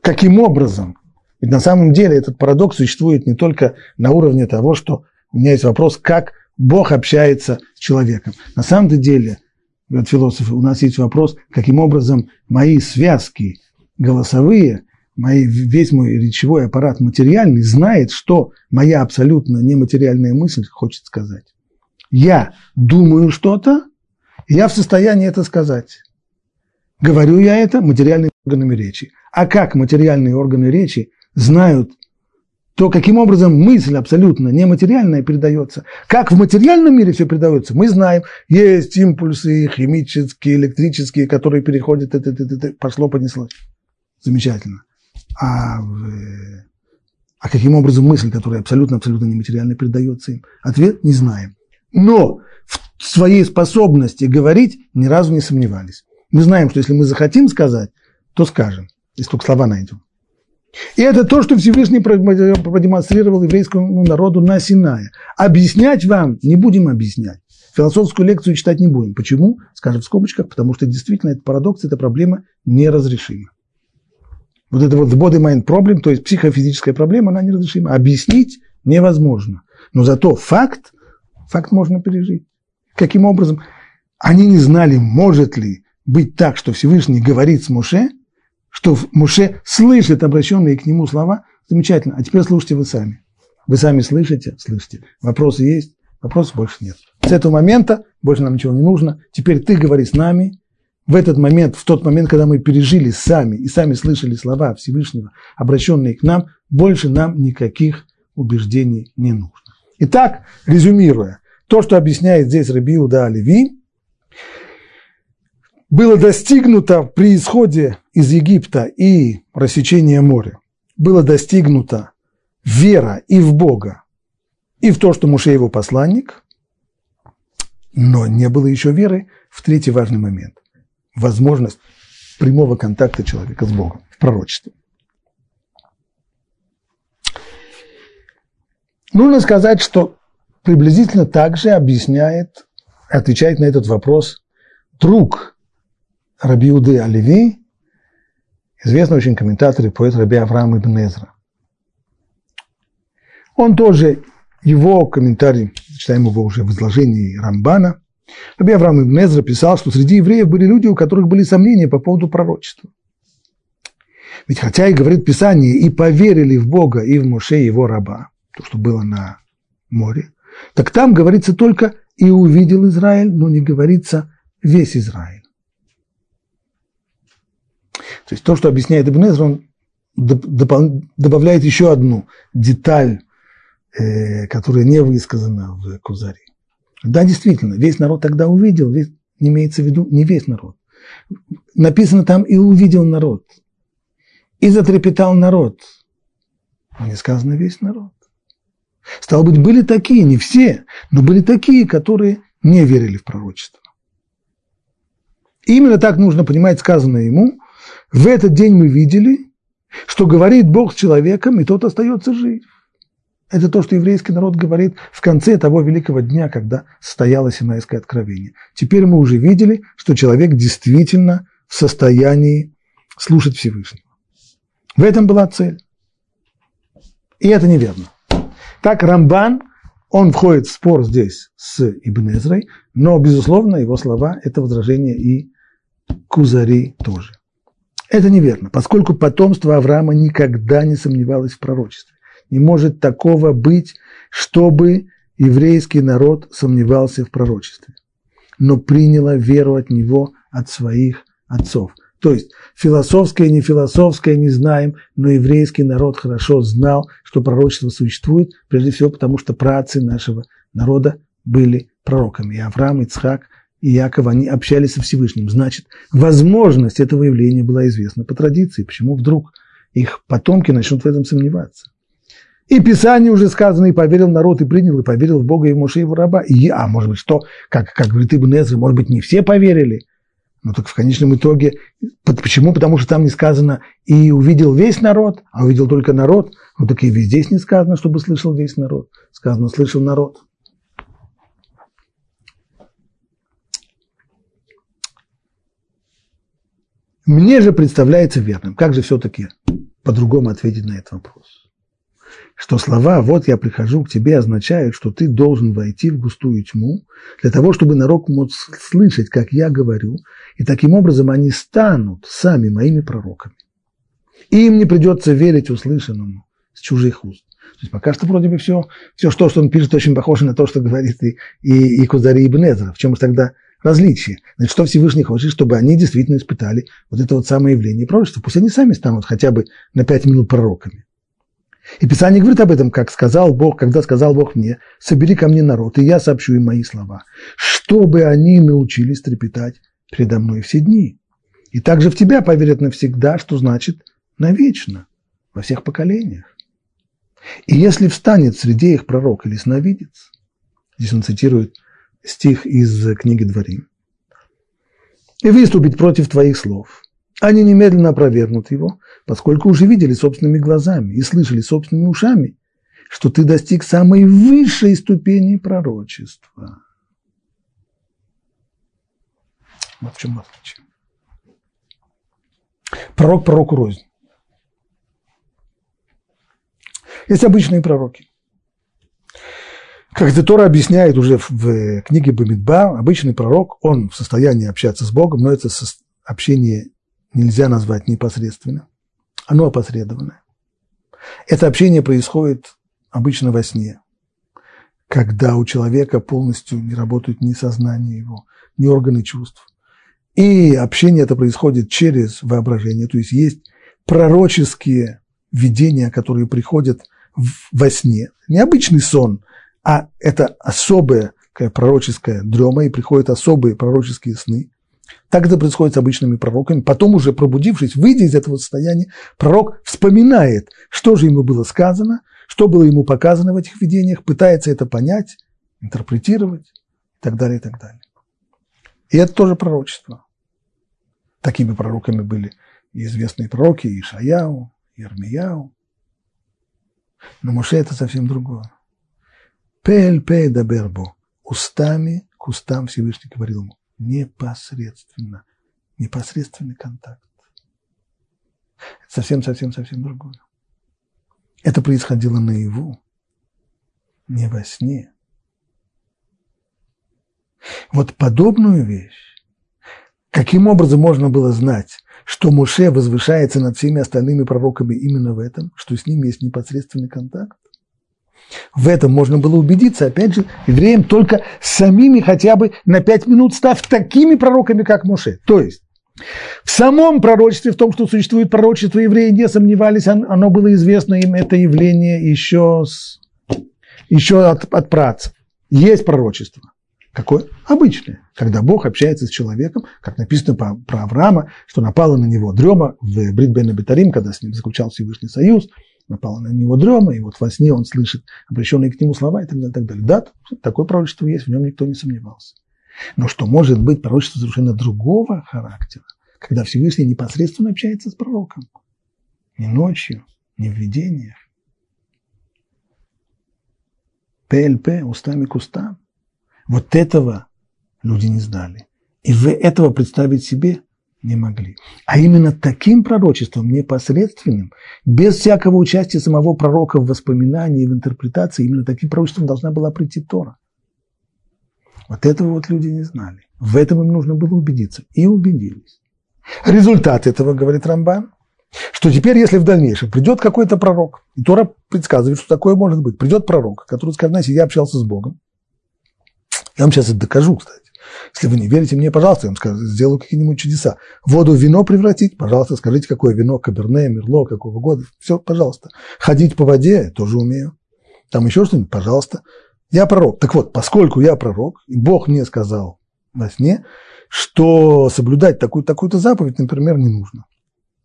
Каким образом? Ведь на самом деле этот парадокс существует не только на уровне того, что у меня есть вопрос, как Бог общается с человеком. На самом деле говорят философы, у нас есть вопрос, каким образом мои связки голосовые, мои, весь мой речевой аппарат материальный знает, что моя абсолютно нематериальная мысль хочет сказать. Я думаю что-то, я в состоянии это сказать. Говорю я это материальными органами речи. А как материальные органы речи знают то, каким образом мысль абсолютно нематериальная передается. Как в материальном мире все передается, мы знаем. Есть импульсы химические, электрические, которые переходят, это, это, это, пошло, понеслось. Замечательно. А, а каким образом мысль, которая абсолютно-абсолютно нематериальная, передается им? Ответ – не знаем. Но в своей способности говорить ни разу не сомневались. Мы знаем, что если мы захотим сказать, то скажем, если только слова найдем. И это то, что Всевышний продемонстрировал еврейскому народу на Синае. Объяснять вам не будем объяснять. Философскую лекцию читать не будем. Почему? Скажем в скобочках, потому что действительно это парадокс, эта проблема неразрешима. Вот это вот body mind problem, то есть психофизическая проблема, она неразрешима. Объяснить невозможно. Но зато факт, факт можно пережить. Каким образом? Они не знали, может ли быть так, что Всевышний говорит с Муше, что Муше слышит обращенные к нему слова. Замечательно. А теперь слушайте вы сами. Вы сами слышите? Слышите. Вопросы есть? Вопросов больше нет. С этого момента больше нам ничего не нужно. Теперь ты говори с нами. В этот момент, в тот момент, когда мы пережили сами и сами слышали слова Всевышнего, обращенные к нам, больше нам никаких убеждений не нужно. Итак, резюмируя, то, что объясняет здесь Рабиуда Оливи, было достигнуто при исходе из Египта и рассечения моря. Было достигнуто вера и в Бога, и в то, что Муше его посланник, но не было еще веры в третий важный момент – возможность прямого контакта человека с Богом в пророчестве. Нужно сказать, что приблизительно так же объясняет, отвечает на этот вопрос друг Рабиуды Оливи, известный очень комментатор и поэт Раби Авраам Ибн Эзра. Он тоже, его комментарий, читаем его уже в изложении Рамбана, Раби Авраам Ибн Эзра писал, что среди евреев были люди, у которых были сомнения по поводу пророчества. Ведь хотя и говорит Писание, и поверили в Бога, и в Моше, его раба, то, что было на море, так там говорится только «и увидел Израиль», но не говорится «весь Израиль». То есть то, что объясняет Ибн Эзра, он добавляет еще одну деталь, э, которая не высказана в Кузаре. Да, действительно, весь народ тогда увидел, весь, имеется в виду не весь народ. Написано там «и увидел народ», «и затрепетал народ», но не сказано «весь народ». Стало быть, были такие, не все, но были такие, которые не верили в пророчество. И именно так нужно понимать сказанное ему, в этот день мы видели, что говорит Бог с человеком, и тот остается жив. Это то, что еврейский народ говорит в конце того великого дня, когда состоялось Синайское откровение. Теперь мы уже видели, что человек действительно в состоянии слушать Всевышнего. В этом была цель. И это неверно. Так Рамбан, он входит в спор здесь с Ибн Эзрой, но, безусловно, его слова – это возражение и Кузари тоже. Это неверно, поскольку потомство Авраама никогда не сомневалось в пророчестве. Не может такого быть, чтобы еврейский народ сомневался в пророчестве, но приняло веру от него, от своих отцов. То есть философское, не философское не знаем, но еврейский народ хорошо знал, что пророчество существует, прежде всего потому, что праотцы нашего народа были пророками. И Авраам, и Яков, они общались со Всевышним. Значит, возможность этого явления была известна по традиции. Почему вдруг их потомки начнут в этом сомневаться? И Писание уже сказано, и поверил народ, и принял, и поверил в Бога, и в Моше, его раба. И, а может быть, что, как, как говорит Ибн Эзра, может быть, не все поверили? Ну так в конечном итоге, почему? Потому что там не сказано «и увидел весь народ», а увидел только народ. Ну так и здесь не сказано, чтобы слышал весь народ. Сказано «слышал народ». Мне же представляется верным. Как же все-таки по-другому ответить на этот вопрос? что слова «вот я прихожу к тебе» означают, что ты должен войти в густую тьму для того, чтобы народ мог слышать, как я говорю, и таким образом они станут сами моими пророками. Им не придется верить услышанному с чужих уст. То есть пока что вроде бы все, все что, что он пишет, очень похоже на то, что говорит и, и, и Кузари Ибн. В чем же тогда различие? Значит, что Всевышний хочет, чтобы они действительно испытали вот это вот самое явление пророчества. Пусть они сами станут хотя бы на пять минут пророками. И Писание говорит об этом, как сказал Бог, когда сказал Бог мне, собери ко мне народ, и я сообщу им мои слова, чтобы они научились трепетать передо мной все дни. И также в тебя поверят навсегда, что значит навечно, во всех поколениях. И если встанет среди их пророк или сновидец, здесь он цитирует стих из книги Дворим, и выступить против твоих слов, они немедленно опровергнут его, поскольку уже видели собственными глазами и слышали собственными ушами, что ты достиг самой высшей ступени пророчества. Вот в чем отличие. Пророк пророку рознь. Есть обычные пророки. Как Тора объясняет уже в книге Бамидба, обычный пророк, он в состоянии общаться с Богом, но это общение нельзя назвать непосредственно. Оно опосредованное. Это общение происходит обычно во сне, когда у человека полностью не работают ни сознание его, ни органы чувств. И общение это происходит через воображение, то есть есть пророческие видения, которые приходят во сне. Не обычный сон, а это особая такая пророческая дрема, и приходят особые пророческие сны. Так это происходит с обычными пророками. Потом уже пробудившись, выйдя из этого состояния, пророк вспоминает, что же ему было сказано, что было ему показано в этих видениях, пытается это понять, интерпретировать и так далее, и так далее. И это тоже пророчество. Такими пророками были и известные пророки Ишаяу, Ермияу, но Моше это совсем другое. Пель пе дабербо. Устами к устам Всевышний говорил ему. Непосредственно. Непосредственный контакт. Совсем-совсем-совсем другое. Это происходило наяву, не во сне. Вот подобную вещь, каким образом можно было знать, что Муше возвышается над всеми остальными пророками именно в этом, что с ними есть непосредственный контакт. В этом можно было убедиться, опять же, евреям только самими хотя бы на пять минут став такими пророками, как Муше. То есть в самом пророчестве, в том, что существует пророчество, евреи не сомневались, оно было известно им, это явление еще, с, еще от, от працев. Есть пророчество. Какое? Обычное. Когда Бог общается с человеком, как написано про, Авраама, что напала на него дрема в Брит Бен Абитарим, когда с ним заключал Всевышний Союз, напала на него дрема, и вот во сне он слышит обращенные к нему слова и так далее. И так далее. Да, такое пророчество есть, в нем никто не сомневался. Но что может быть пророчество совершенно другого характера, когда Всевышний непосредственно общается с пророком. Не ночью, не в видениях. ПЛП, устами к устам. Вот этого люди не знали. И вы этого представить себе не могли. А именно таким пророчеством, непосредственным, без всякого участия самого пророка в воспоминании, в интерпретации, именно таким пророчеством должна была прийти Тора. Вот этого вот люди не знали. В этом им нужно было убедиться. И убедились. Результат этого, говорит Рамбан, что теперь, если в дальнейшем придет какой-то пророк, и Тора предсказывает, что такое может быть, придет пророк, который скажет, знаете, я общался с Богом, я вам сейчас это докажу, кстати. Если вы не верите мне, пожалуйста, я вам скажу, сделаю какие-нибудь чудеса. Воду в вино превратить, пожалуйста, скажите, какое вино, каберне, мерло, какого года. Все, пожалуйста. Ходить по воде, тоже умею. Там еще что-нибудь, пожалуйста. Я пророк. Так вот, поскольку я пророк, Бог мне сказал во сне, что соблюдать такую, такую-то заповедь, например, не нужно.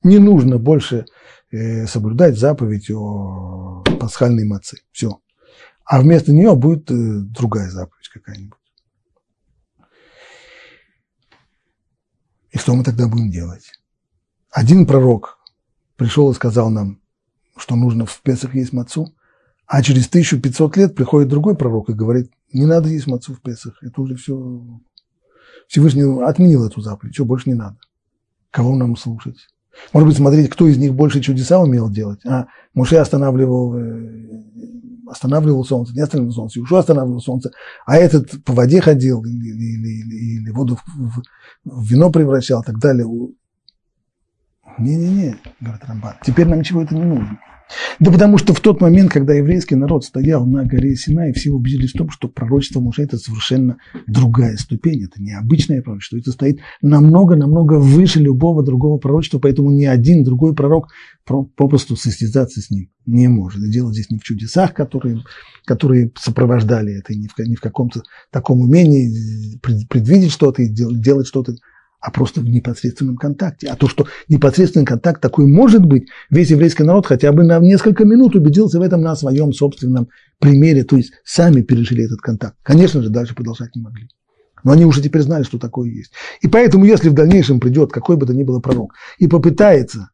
Не нужно больше э, соблюдать заповедь о пасхальной маце. Все. А вместо нее будет э, другая заповедь какая-нибудь. И что мы тогда будем делать? Один пророк пришел и сказал нам, что нужно в Песах есть мацу, а через 1500 лет приходит другой пророк и говорит, не надо есть мацу в Песах, это уже все... Всевышний отменил эту заповедь, все, больше не надо. Кого нам слушать? Может быть, смотреть, кто из них больше чудеса умел делать. А Муше останавливал, э, останавливал солнце, не останавливал солнце, Юшу останавливал солнце, а этот по воде ходил или, или, или, или воду в, в, вино превращал и так далее. Не-не-не, говорит Рамбан, теперь нам ничего это не нужно. Да потому что в тот момент, когда еврейский народ стоял на горе Синай, все убедились в том, что пророчество Муше – это совершенно другая ступень, это необычное пророчество, это стоит намного-намного выше любого другого пророчества, поэтому ни один другой пророк попросту состязаться с ним не может. И дело здесь не в чудесах, которые, которые сопровождали это, и не в, не в каком-то таком умении предвидеть что-то и делать что-то а просто в непосредственном контакте. А то, что непосредственный контакт такой может быть, весь еврейский народ хотя бы на несколько минут убедился в этом на своем собственном примере, то есть сами пережили этот контакт. Конечно же, дальше продолжать не могли. Но они уже теперь знали, что такое есть. И поэтому, если в дальнейшем придет какой бы то ни было пророк и попытается,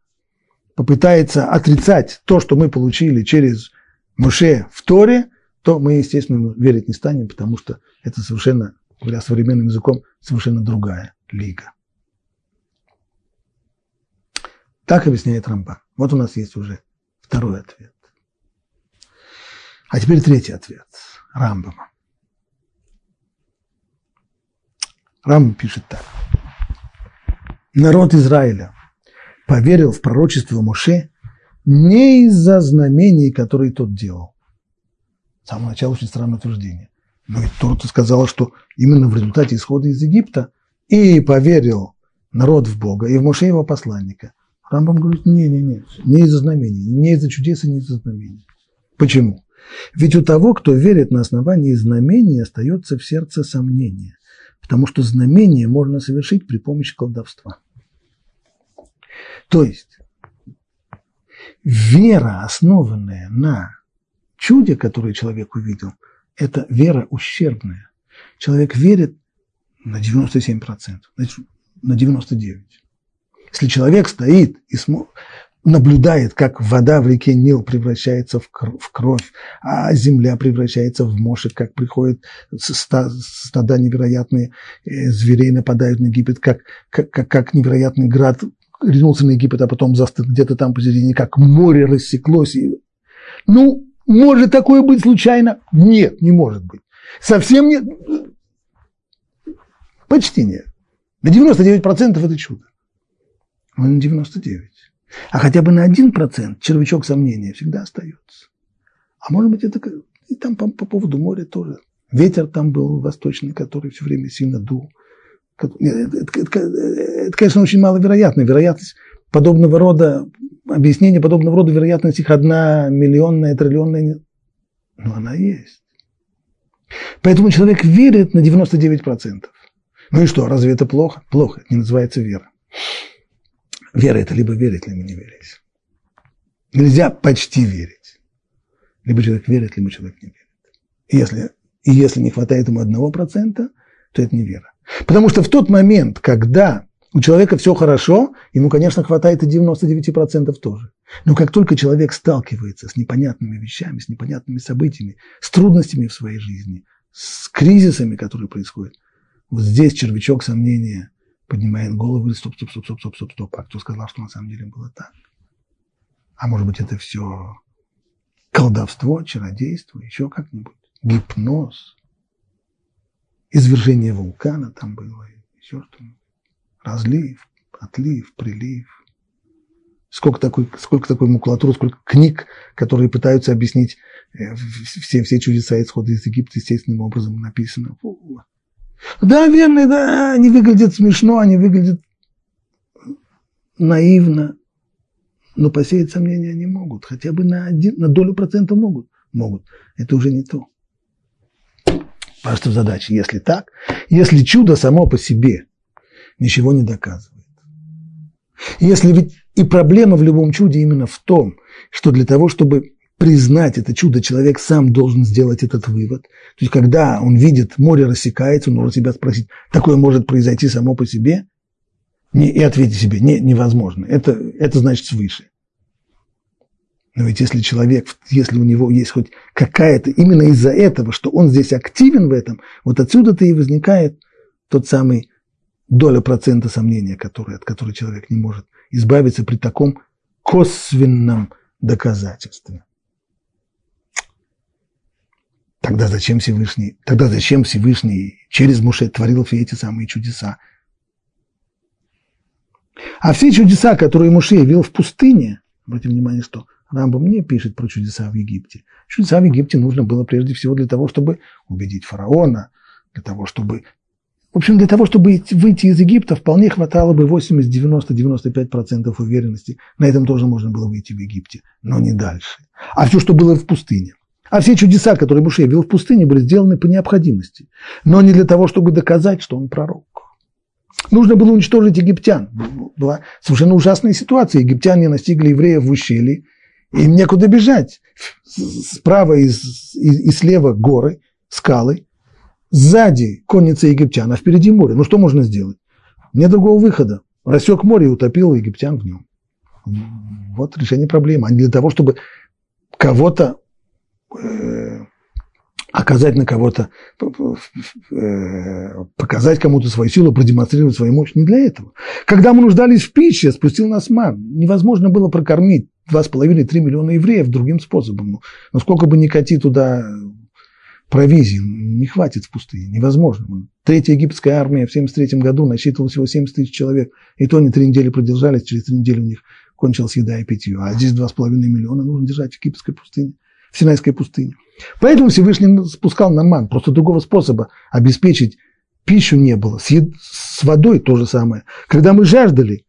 попытается отрицать то, что мы получили через Муше в Торе, то мы, естественно, верить не станем, потому что это совершенно, говоря современным языком, совершенно другая лига. Так объясняет Рамбан. Вот у нас есть уже второй ответ. А теперь третий ответ Рамбама. Рамбам пишет так. Народ Израиля поверил в пророчество Моше не из-за знамений, которые тот делал. С самого начала очень странное утверждение. Но ведь Торта сказала, что именно в результате исхода из Египта и поверил народ в Бога и в Моше его посланника. Рамбам говорит, не-не-не, не из-за знамений, не из-за чудес и не из-за знамений. Почему? Ведь у того, кто верит на основании знамений, остается в сердце сомнение, потому что знамение можно совершить при помощи колдовства. То есть вера, основанная на чуде, которое человек увидел, это вера ущербная. Человек верит на 97%, значит, на 99%. Если человек стоит и наблюдает, как вода в реке Нил превращается в кровь, а земля превращается в мошек, как приходят стада невероятные э, зверей, нападают на Египет, как, как, как невероятный град ринулся на Египет, а потом застыл где-то там посередине, как море рассеклось. Ну, может такое быть случайно? Нет, не может быть. Совсем нет. Почти нет. На 99% это чудо он на 99. А хотя бы на 1% червячок сомнения всегда остается. А может быть, это и там по, по поводу моря тоже. Ветер там был восточный, который все время сильно дул. Это, это, это, это, конечно, очень маловероятно. Вероятность подобного рода, объяснение подобного рода вероятность их одна миллионная, триллионная, но она есть. Поэтому человек верит на 99%. Ну и что, разве это плохо? Плохо, не называется вера. Вера – это либо верить, либо не верить. Нельзя почти верить. Либо человек верит, либо человек не верит. И если, и если не хватает ему одного процента, то это не вера. Потому что в тот момент, когда у человека все хорошо, ему, конечно, хватает и 99% тоже. Но как только человек сталкивается с непонятными вещами, с непонятными событиями, с трудностями в своей жизни, с кризисами, которые происходят, вот здесь червячок сомнения поднимает голову и стоп, стоп, стоп, стоп, стоп, стоп, стоп, а кто сказал, что на самом деле было так? А может быть, это все колдовство, чародейство, еще как-нибудь, гипноз, извержение вулкана там было, еще что-нибудь, разлив, отлив, прилив. Сколько такой, сколько такой макулатуры, сколько книг, которые пытаются объяснить э, все, все чудеса исхода из Египта естественным образом написано. Да, верно, да, они выглядят смешно, они выглядят наивно, но посеять сомнения они могут, хотя бы на, один, на долю процента могут. Могут. Это уже не то. Просто задача, если так, если чудо само по себе ничего не доказывает. Если ведь и проблема в любом чуде именно в том, что для того, чтобы признать это чудо, человек сам должен сделать этот вывод. То есть, когда он видит, море рассекается, он может себя спросить, такое может произойти само по себе? Не, и ответить себе, не, невозможно. Это, это значит свыше. Но ведь если человек, если у него есть хоть какая-то, именно из-за этого, что он здесь активен в этом, вот отсюда-то и возникает тот самый доля процента сомнения, который, от которой человек не может избавиться при таком косвенном доказательстве. Тогда зачем Всевышний, тогда зачем Всевышний через Муше творил все эти самые чудеса? А все чудеса, которые Муше явил в пустыне, обратите внимание, что Рамбам не пишет про чудеса в Египте. Чудеса в Египте нужно было прежде всего для того, чтобы убедить фараона, для того, чтобы... В общем, для того, чтобы выйти из Египта, вполне хватало бы 80, 90, 95% уверенности. На этом тоже можно было выйти в Египте, но не дальше. А все, что было в пустыне. А все чудеса, которые Муше вел в пустыне, были сделаны по необходимости, но не для того, чтобы доказать, что он пророк. Нужно было уничтожить египтян. Была совершенно ужасная ситуация. Египтяне настигли евреев в ущелье, им некуда бежать. Справа и, и, и слева горы, скалы, сзади конница египтян, а впереди море. Ну что можно сделать? Нет другого выхода. Рассек море и утопил египтян в нем. Вот решение проблемы. А не для того, чтобы кого-то оказать на кого-то, э, показать кому-то свою силу, продемонстрировать свою мощь. Не для этого. Когда мы нуждались в пище, спустил нас ман. Невозможно было прокормить 2,5-3 миллиона евреев другим способом. Ну, но сколько бы ни кати туда провизии, не хватит в пустыне, невозможно. Третья египетская армия в 1973 году насчитывала всего 70 тысяч человек, и то они три недели продержались, через три недели у них кончилась еда и питье. А здесь 2,5 миллиона нужно держать в египетской пустыне, в Синайской пустыне. Поэтому Всевышний спускал на ман, просто другого способа обеспечить пищу не было. С, ед... с водой то же самое. Когда мы жаждали,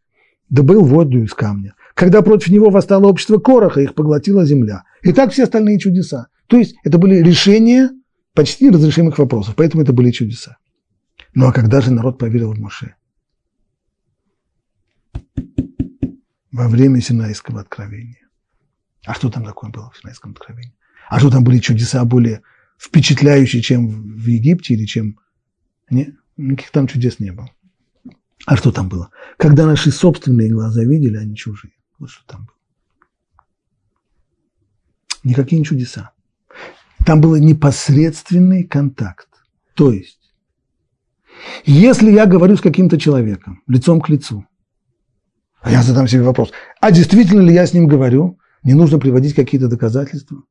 добыл воду из камня. Когда против него восстало общество Короха, их поглотила земля. И так все остальные чудеса. То есть это были решения почти неразрешимых вопросов, поэтому это были чудеса. Ну а когда же народ поверил в Моше? Во время Синайского откровения. А что там такое было в Синайском откровении? А что там были чудеса более впечатляющие, чем в Египте или чем... Нет, никаких там чудес не было. А что там было? Когда наши собственные глаза видели, а не чужие. Вот что там было. Никакие не чудеса. Там был непосредственный контакт. То есть, если я говорю с каким-то человеком, лицом к лицу, а я задам себе вопрос, а действительно ли я с ним говорю? Не нужно приводить какие-то доказательства?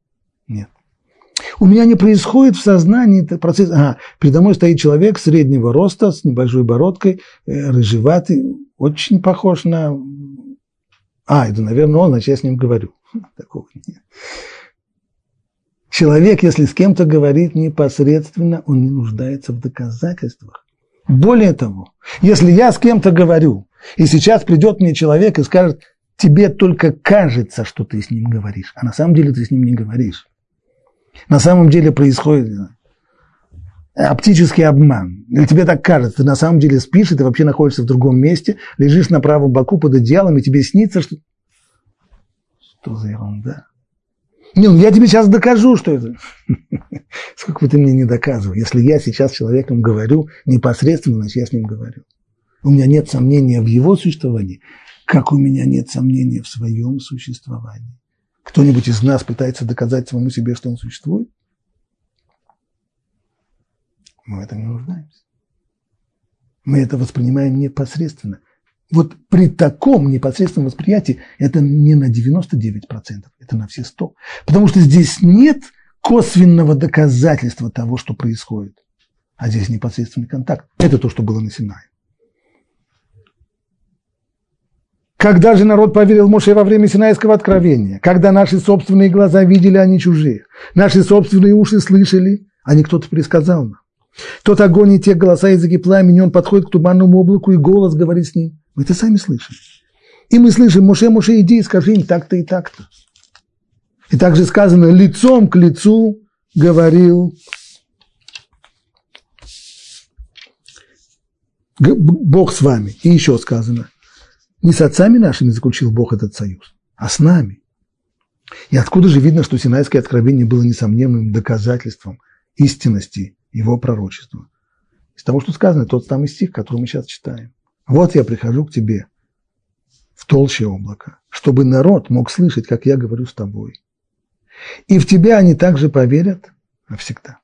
Нет. У меня не происходит в сознании процесс. Ага, передо мной стоит человек среднего роста, с небольшой бородкой, э, рыжеватый, очень похож на а, это, наверное, он, значит, я с ним говорю. [laughs] Такого нет. Человек, если с кем-то говорит непосредственно, он не нуждается в доказательствах. Более того, если я с кем-то говорю, и сейчас придет мне человек и скажет, тебе только кажется, что ты с ним говоришь, а на самом деле ты с ним не говоришь. На самом деле происходит оптический обман. Или тебе так кажется, ты на самом деле спишь, и ты вообще находишься в другом месте, лежишь на правом боку под одеялом, и тебе снится, что... Что за ерунда? Не, ну я тебе сейчас докажу, что это. [laughs] Сколько бы ты мне не доказывал. Если я сейчас человеком говорю непосредственно, значит, я с ним говорю. У меня нет сомнения в его существовании, как у меня нет сомнения в своем существовании. Кто-нибудь из нас пытается доказать самому себе, что он существует? Мы в этом не нуждаемся. Мы это воспринимаем непосредственно. Вот при таком непосредственном восприятии это не на 99%, это на все 100%. Потому что здесь нет косвенного доказательства того, что происходит. А здесь непосредственный контакт. Это то, что было на Синае. Когда же народ поверил Моше во время Синайского откровения? Когда наши собственные глаза видели, а не чужие? Наши собственные уши слышали, а не кто-то предсказал нам? Тот огонь и те голоса языки пламени, он подходит к туманному облаку, и голос говорит с ним. Мы это сами слышим. И мы слышим, Моше, Моше, иди и скажи им так-то и так-то. И также сказано, лицом к лицу говорил Бог с вами. И еще сказано, не с отцами нашими заключил Бог этот союз, а с нами. И откуда же видно, что Синайское откровение было несомненным доказательством истинности его пророчества. Из того, что сказано, тот самый стих, который мы сейчас читаем. Вот я прихожу к тебе в толще облака, чтобы народ мог слышать, как я говорю с тобой. И в тебя они также поверят навсегда.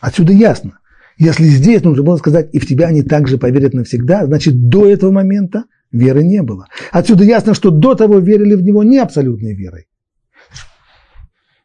Отсюда ясно. Если здесь нужно было сказать, и в тебя они также поверят навсегда, значит, до этого момента веры не было. Отсюда ясно, что до того верили в него не абсолютной верой.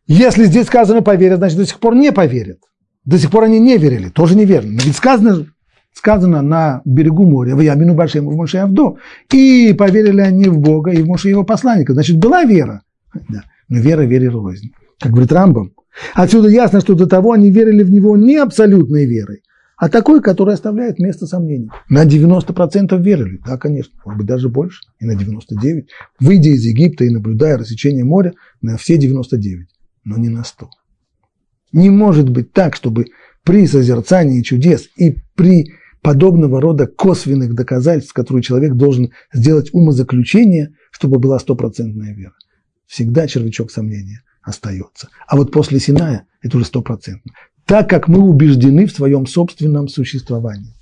Если здесь сказано поверят, значит до сих пор не поверят. До сих пор они не верили, тоже неверно. Но ведь сказано, сказано на берегу моря, в Ямину Башему, в Моше Авдо, и поверили они в Бога и в Моше его посланника. Значит, была вера. Да. Но вера вере рознь. Как говорит Рамбам. Отсюда ясно, что до того они верили в него не абсолютной верой, а такой, который оставляет место сомнений. На 90% верили, да, конечно, может быть, даже больше, и на 99%. Выйдя из Египта и наблюдая рассечение моря, на все 99%, но не на 100%. Не может быть так, чтобы при созерцании чудес и при подобного рода косвенных доказательств, которые человек должен сделать умозаключение, чтобы была стопроцентная вера. Всегда червячок сомнения остается. А вот после Синая это уже стопроцентно так как мы убеждены в своем собственном существовании.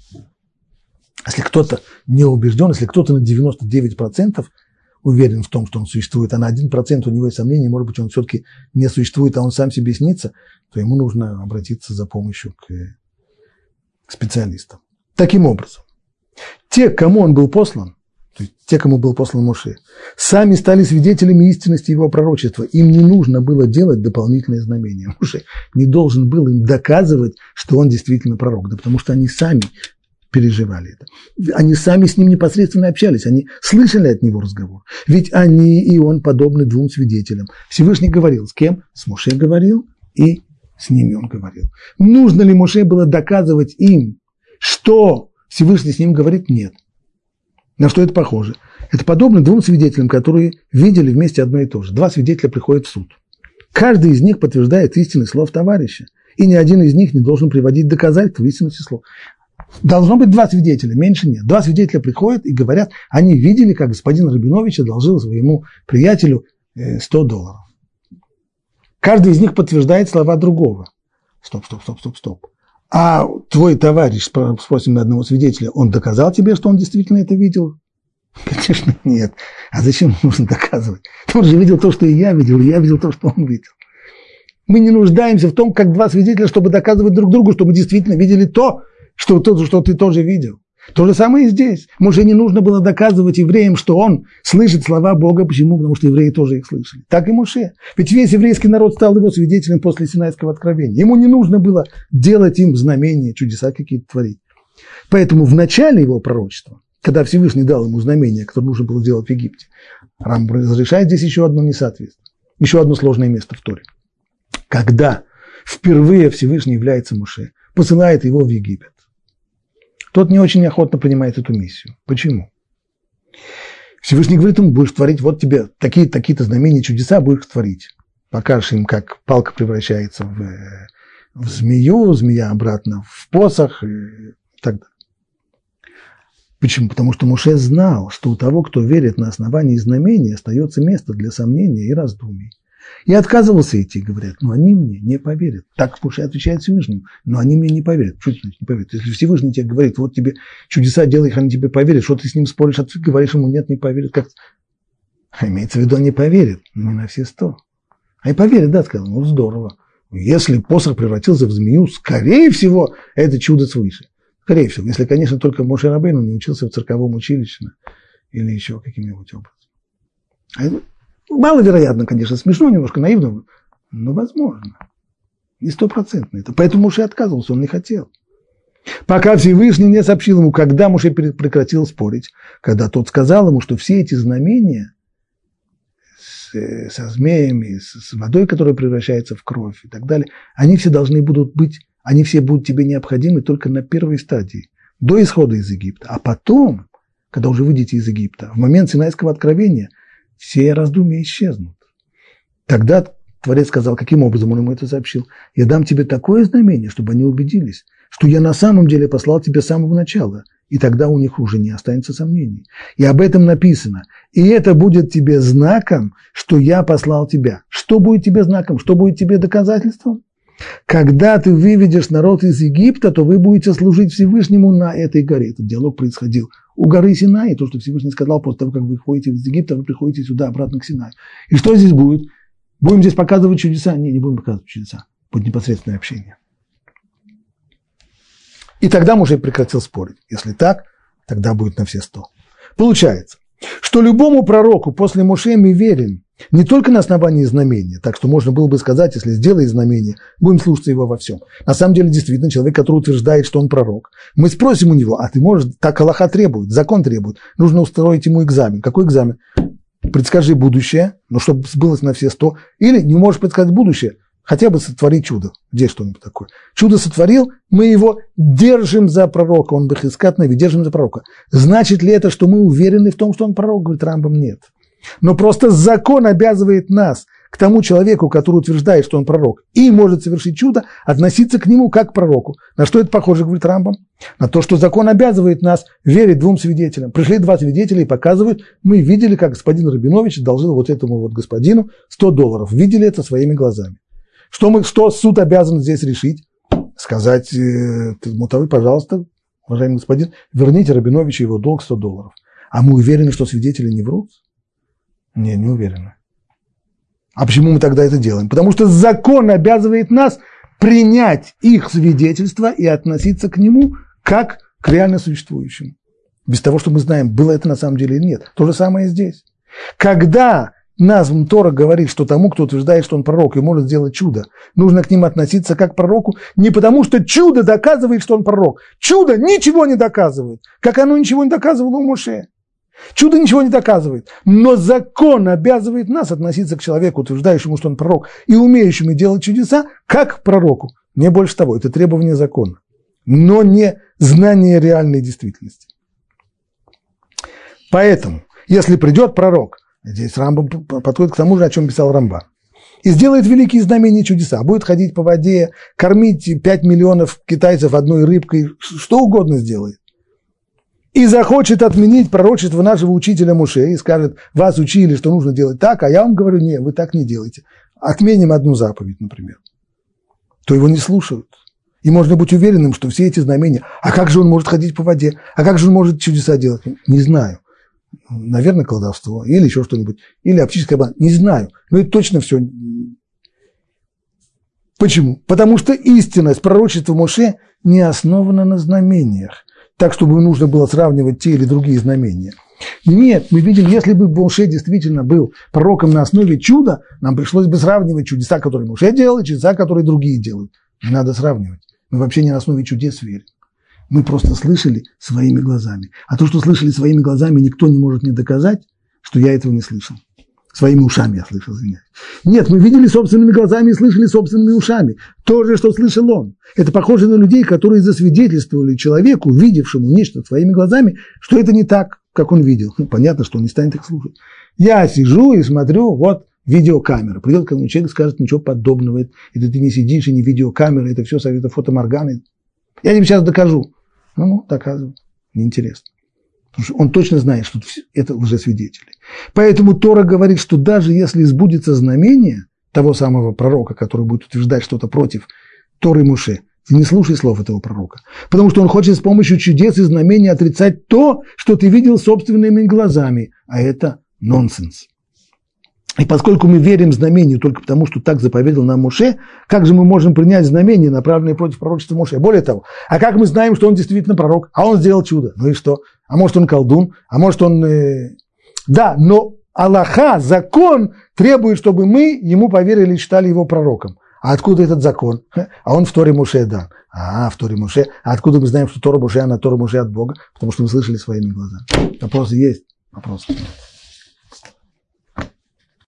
Если кто-то не убежден, если кто-то на 99% уверен в том, что он существует, а на 1% у него есть сомнения, может быть, он все-таки не существует, а он сам себе снится, то ему нужно обратиться за помощью к, к специалистам. Таким образом, те, кому он был послан, те, кому был послан Моше, сами стали свидетелями истинности его пророчества. Им не нужно было делать дополнительные знамения. Моше не должен был им доказывать, что он действительно пророк, да потому что они сами переживали это. Они сами с ним непосредственно общались, они слышали от него разговор. Ведь они и он подобны двум свидетелям. Всевышний говорил, с кем? С Моше говорил и с ними он говорил. Нужно ли Моше было доказывать им, что Всевышний с ним говорит? Нет. На что это похоже? Это подобно двум свидетелям, которые видели вместе одно и то же. Два свидетеля приходят в суд. Каждый из них подтверждает истинность слов товарища, и ни один из них не должен приводить доказательства истинности слов. Должно быть два свидетеля, меньше нет. Два свидетеля приходят и говорят, они видели, как господин Рабинович одолжил своему приятелю 100 э, долларов. Каждый из них подтверждает слова другого. Стоп, стоп, стоп, стоп, стоп. А твой товарищ, спросим на одного свидетеля, он доказал тебе, что он действительно это видел? Конечно, нет. А зачем нужно доказывать? Он же видел то, что и я видел, и я видел то, что он видел. Мы не нуждаемся в том, как два свидетеля, чтобы доказывать друг другу, что мы действительно видели то, что, то, что ты тоже видел. То же самое и здесь. Может, не нужно было доказывать евреям, что он слышит слова Бога. Почему? Потому что евреи тоже их слышали. Так и Моше. Ведь весь еврейский народ стал его свидетелем после Синайского откровения. Ему не нужно было делать им знамения, чудеса какие-то творить. Поэтому в начале его пророчества, когда Всевышний дал ему знамение, которое нужно было делать в Египте, Рам разрешает здесь еще одно несоответствие, еще одно сложное место в Торе. Когда впервые Всевышний является Моше, посылает его в Египет тот не очень охотно принимает эту миссию. Почему? Всевышний говорит ему, будешь творить, вот тебе такие-то такие знамения, чудеса будешь творить. Покажешь им, как палка превращается в, в змею, змея обратно в посох и так далее. Почему? Потому что Муше знал, что у того, кто верит на основании знамения, остается место для сомнения и раздумий. И отказывался идти, говорят, но они мне не поверят. Так Пуша отвечает Всевышнему, но они мне не поверят. Что значит не поверят? Если Всевышний тебе говорит, вот тебе чудеса делай, они тебе поверят, что ты с ним споришь, а ты говоришь ему, нет, не поверят. Как а имеется в виду, они поверят, но не на все сто. А и поверят, да, сказал, ну здорово. Если посох превратился в змею, скорее всего, это чудо свыше. Скорее всего, если, конечно, только Моше Рабейну не учился в церковном училище или еще каким-нибудь образом. Маловероятно, конечно, смешно, немножко наивно, но возможно. И стопроцентно это. Поэтому Муше отказывался, он не хотел. Пока Всевышний не сообщил ему, когда Муше прекратил спорить, когда тот сказал ему, что все эти знамения с, со змеями, с, с водой, которая превращается в кровь и так далее, они все должны будут быть, они все будут тебе необходимы только на первой стадии, до исхода из Египта. А потом, когда уже выйдете из Египта, в момент Синайского откровения – все раздумья исчезнут. Тогда Творец сказал, каким образом он ему это сообщил. Я дам тебе такое знамение, чтобы они убедились, что я на самом деле послал тебя с самого начала, и тогда у них уже не останется сомнений. И об этом написано. И это будет тебе знаком, что я послал тебя. Что будет тебе знаком? Что будет тебе доказательством? Когда ты выведешь народ из Египта, то вы будете служить Всевышнему на этой горе. Этот диалог происходил у горы Синай, то, что Всевышний сказал, после того, как вы выходите из Египта, вы приходите сюда, обратно к Синаю. И что здесь будет? Будем здесь показывать чудеса? Не, не будем показывать чудеса. Будет непосредственное общение. И тогда муж прекратил спорить. Если так, тогда будет на все сто. Получается, что любому пророку после Моше мы верим не только на основании знамения, так что можно было бы сказать, если сделай знамение, будем слушаться его во всем. На самом деле, действительно, человек, который утверждает, что он пророк, мы спросим у него, а ты можешь, так Аллаха требует, закон требует, нужно устроить ему экзамен. Какой экзамен? Предскажи будущее, но чтобы сбылось на все сто, или не можешь предсказать будущее, хотя бы сотвори чудо. Где что-нибудь такое? Чудо сотворил, мы его держим за пророка, он бы искать держим за пророка. Значит ли это, что мы уверены в том, что он пророк? Говорит Рамбам, нет. Но просто закон обязывает нас к тому человеку, который утверждает, что он пророк, и может совершить чудо, относиться к нему как к пророку. На что это похоже, говорит Рамбам? На то, что закон обязывает нас верить двум свидетелям. Пришли два свидетеля и показывают, мы видели, как господин Рабинович одолжил вот этому вот господину 100 долларов. Видели это своими глазами. Что, мы, что суд обязан здесь решить? Сказать, э, мутовы, пожалуйста, уважаемый господин, верните Рабиновичу его долг 100 долларов. А мы уверены, что свидетели не врут? Не, не уверены. А почему мы тогда это делаем? Потому что закон обязывает нас принять их свидетельство и относиться к нему как к реально существующему. Без того, что мы знаем, было это на самом деле или нет. То же самое и здесь. Когда нас Тора говорит, что тому, кто утверждает, что он пророк и может сделать чудо, нужно к ним относиться как к пророку, не потому что чудо доказывает, что он пророк. Чудо ничего не доказывает, как оно ничего не доказывало у Моше. Чудо ничего не доказывает, но закон обязывает нас относиться к человеку, утверждающему, что он пророк, и умеющему делать чудеса, как к пророку. Не больше того, это требование закона, но не знание реальной действительности. Поэтому, если придет пророк, здесь Рамбам подходит к тому же, о чем писал Рамбан, и сделает великие знамения чудеса, будет ходить по воде, кормить 5 миллионов китайцев одной рыбкой, что угодно сделает и захочет отменить пророчество нашего учителя Муше и скажет, вас учили, что нужно делать так, а я вам говорю, нет, вы так не делаете. Отменим одну заповедь, например. То его не слушают. И можно быть уверенным, что все эти знамения, а как же он может ходить по воде, а как же он может чудеса делать, не знаю. Наверное, колдовство или еще что-нибудь, или оптическая банда, не знаю. Но это точно все. Почему? Потому что истинность пророчества Моше не основана на знамениях так, чтобы нужно было сравнивать те или другие знамения. Нет, мы видим, если бы Моше действительно был пророком на основе чуда, нам пришлось бы сравнивать чудеса, которые Моше делал, и чудеса, которые другие делают. Не надо сравнивать. Мы вообще не на основе чудес верим. Мы просто слышали своими глазами. А то, что слышали своими глазами, никто не может мне доказать, что я этого не слышал. Своими ушами я слышал, извиняюсь. Нет, мы видели собственными глазами и слышали собственными ушами. То же, что слышал он. Это похоже на людей, которые засвидетельствовали человеку, видевшему нечто своими глазами, что это не так, как он видел. Ну, понятно, что он не станет их слушать. Я сижу и смотрю, вот видеокамера. Придет ко мне человек и скажет, ничего подобного. Это ты не сидишь и не видеокамера, это все это фотоморганы. Я тебе сейчас докажу. Ну, ну доказывай. Неинтересно. Потому что он точно знает, что это уже свидетели. Поэтому Тора говорит, что даже если сбудется знамение того самого пророка, который будет утверждать что-то против Торы Муше, ты не слушай слов этого пророка. Потому что он хочет с помощью чудес и знамений отрицать то, что ты видел собственными глазами. А это нонсенс. И поскольку мы верим знамению только потому, что так заповедал нам Моше, как же мы можем принять знамение, направленное против пророчества Моше? Более того, а как мы знаем, что он действительно пророк, а он сделал чудо? Ну и что? А может он колдун? А может он... Э... Да, но Аллаха, закон требует, чтобы мы ему поверили и считали его пророком. А откуда этот закон? А он в Торе Муше дан. А, в Торе Муше. А откуда мы знаем, что Тора Муше, она Тора Муше от Бога? Потому что мы слышали своими глазами. Вопросы есть? Вопросы нет.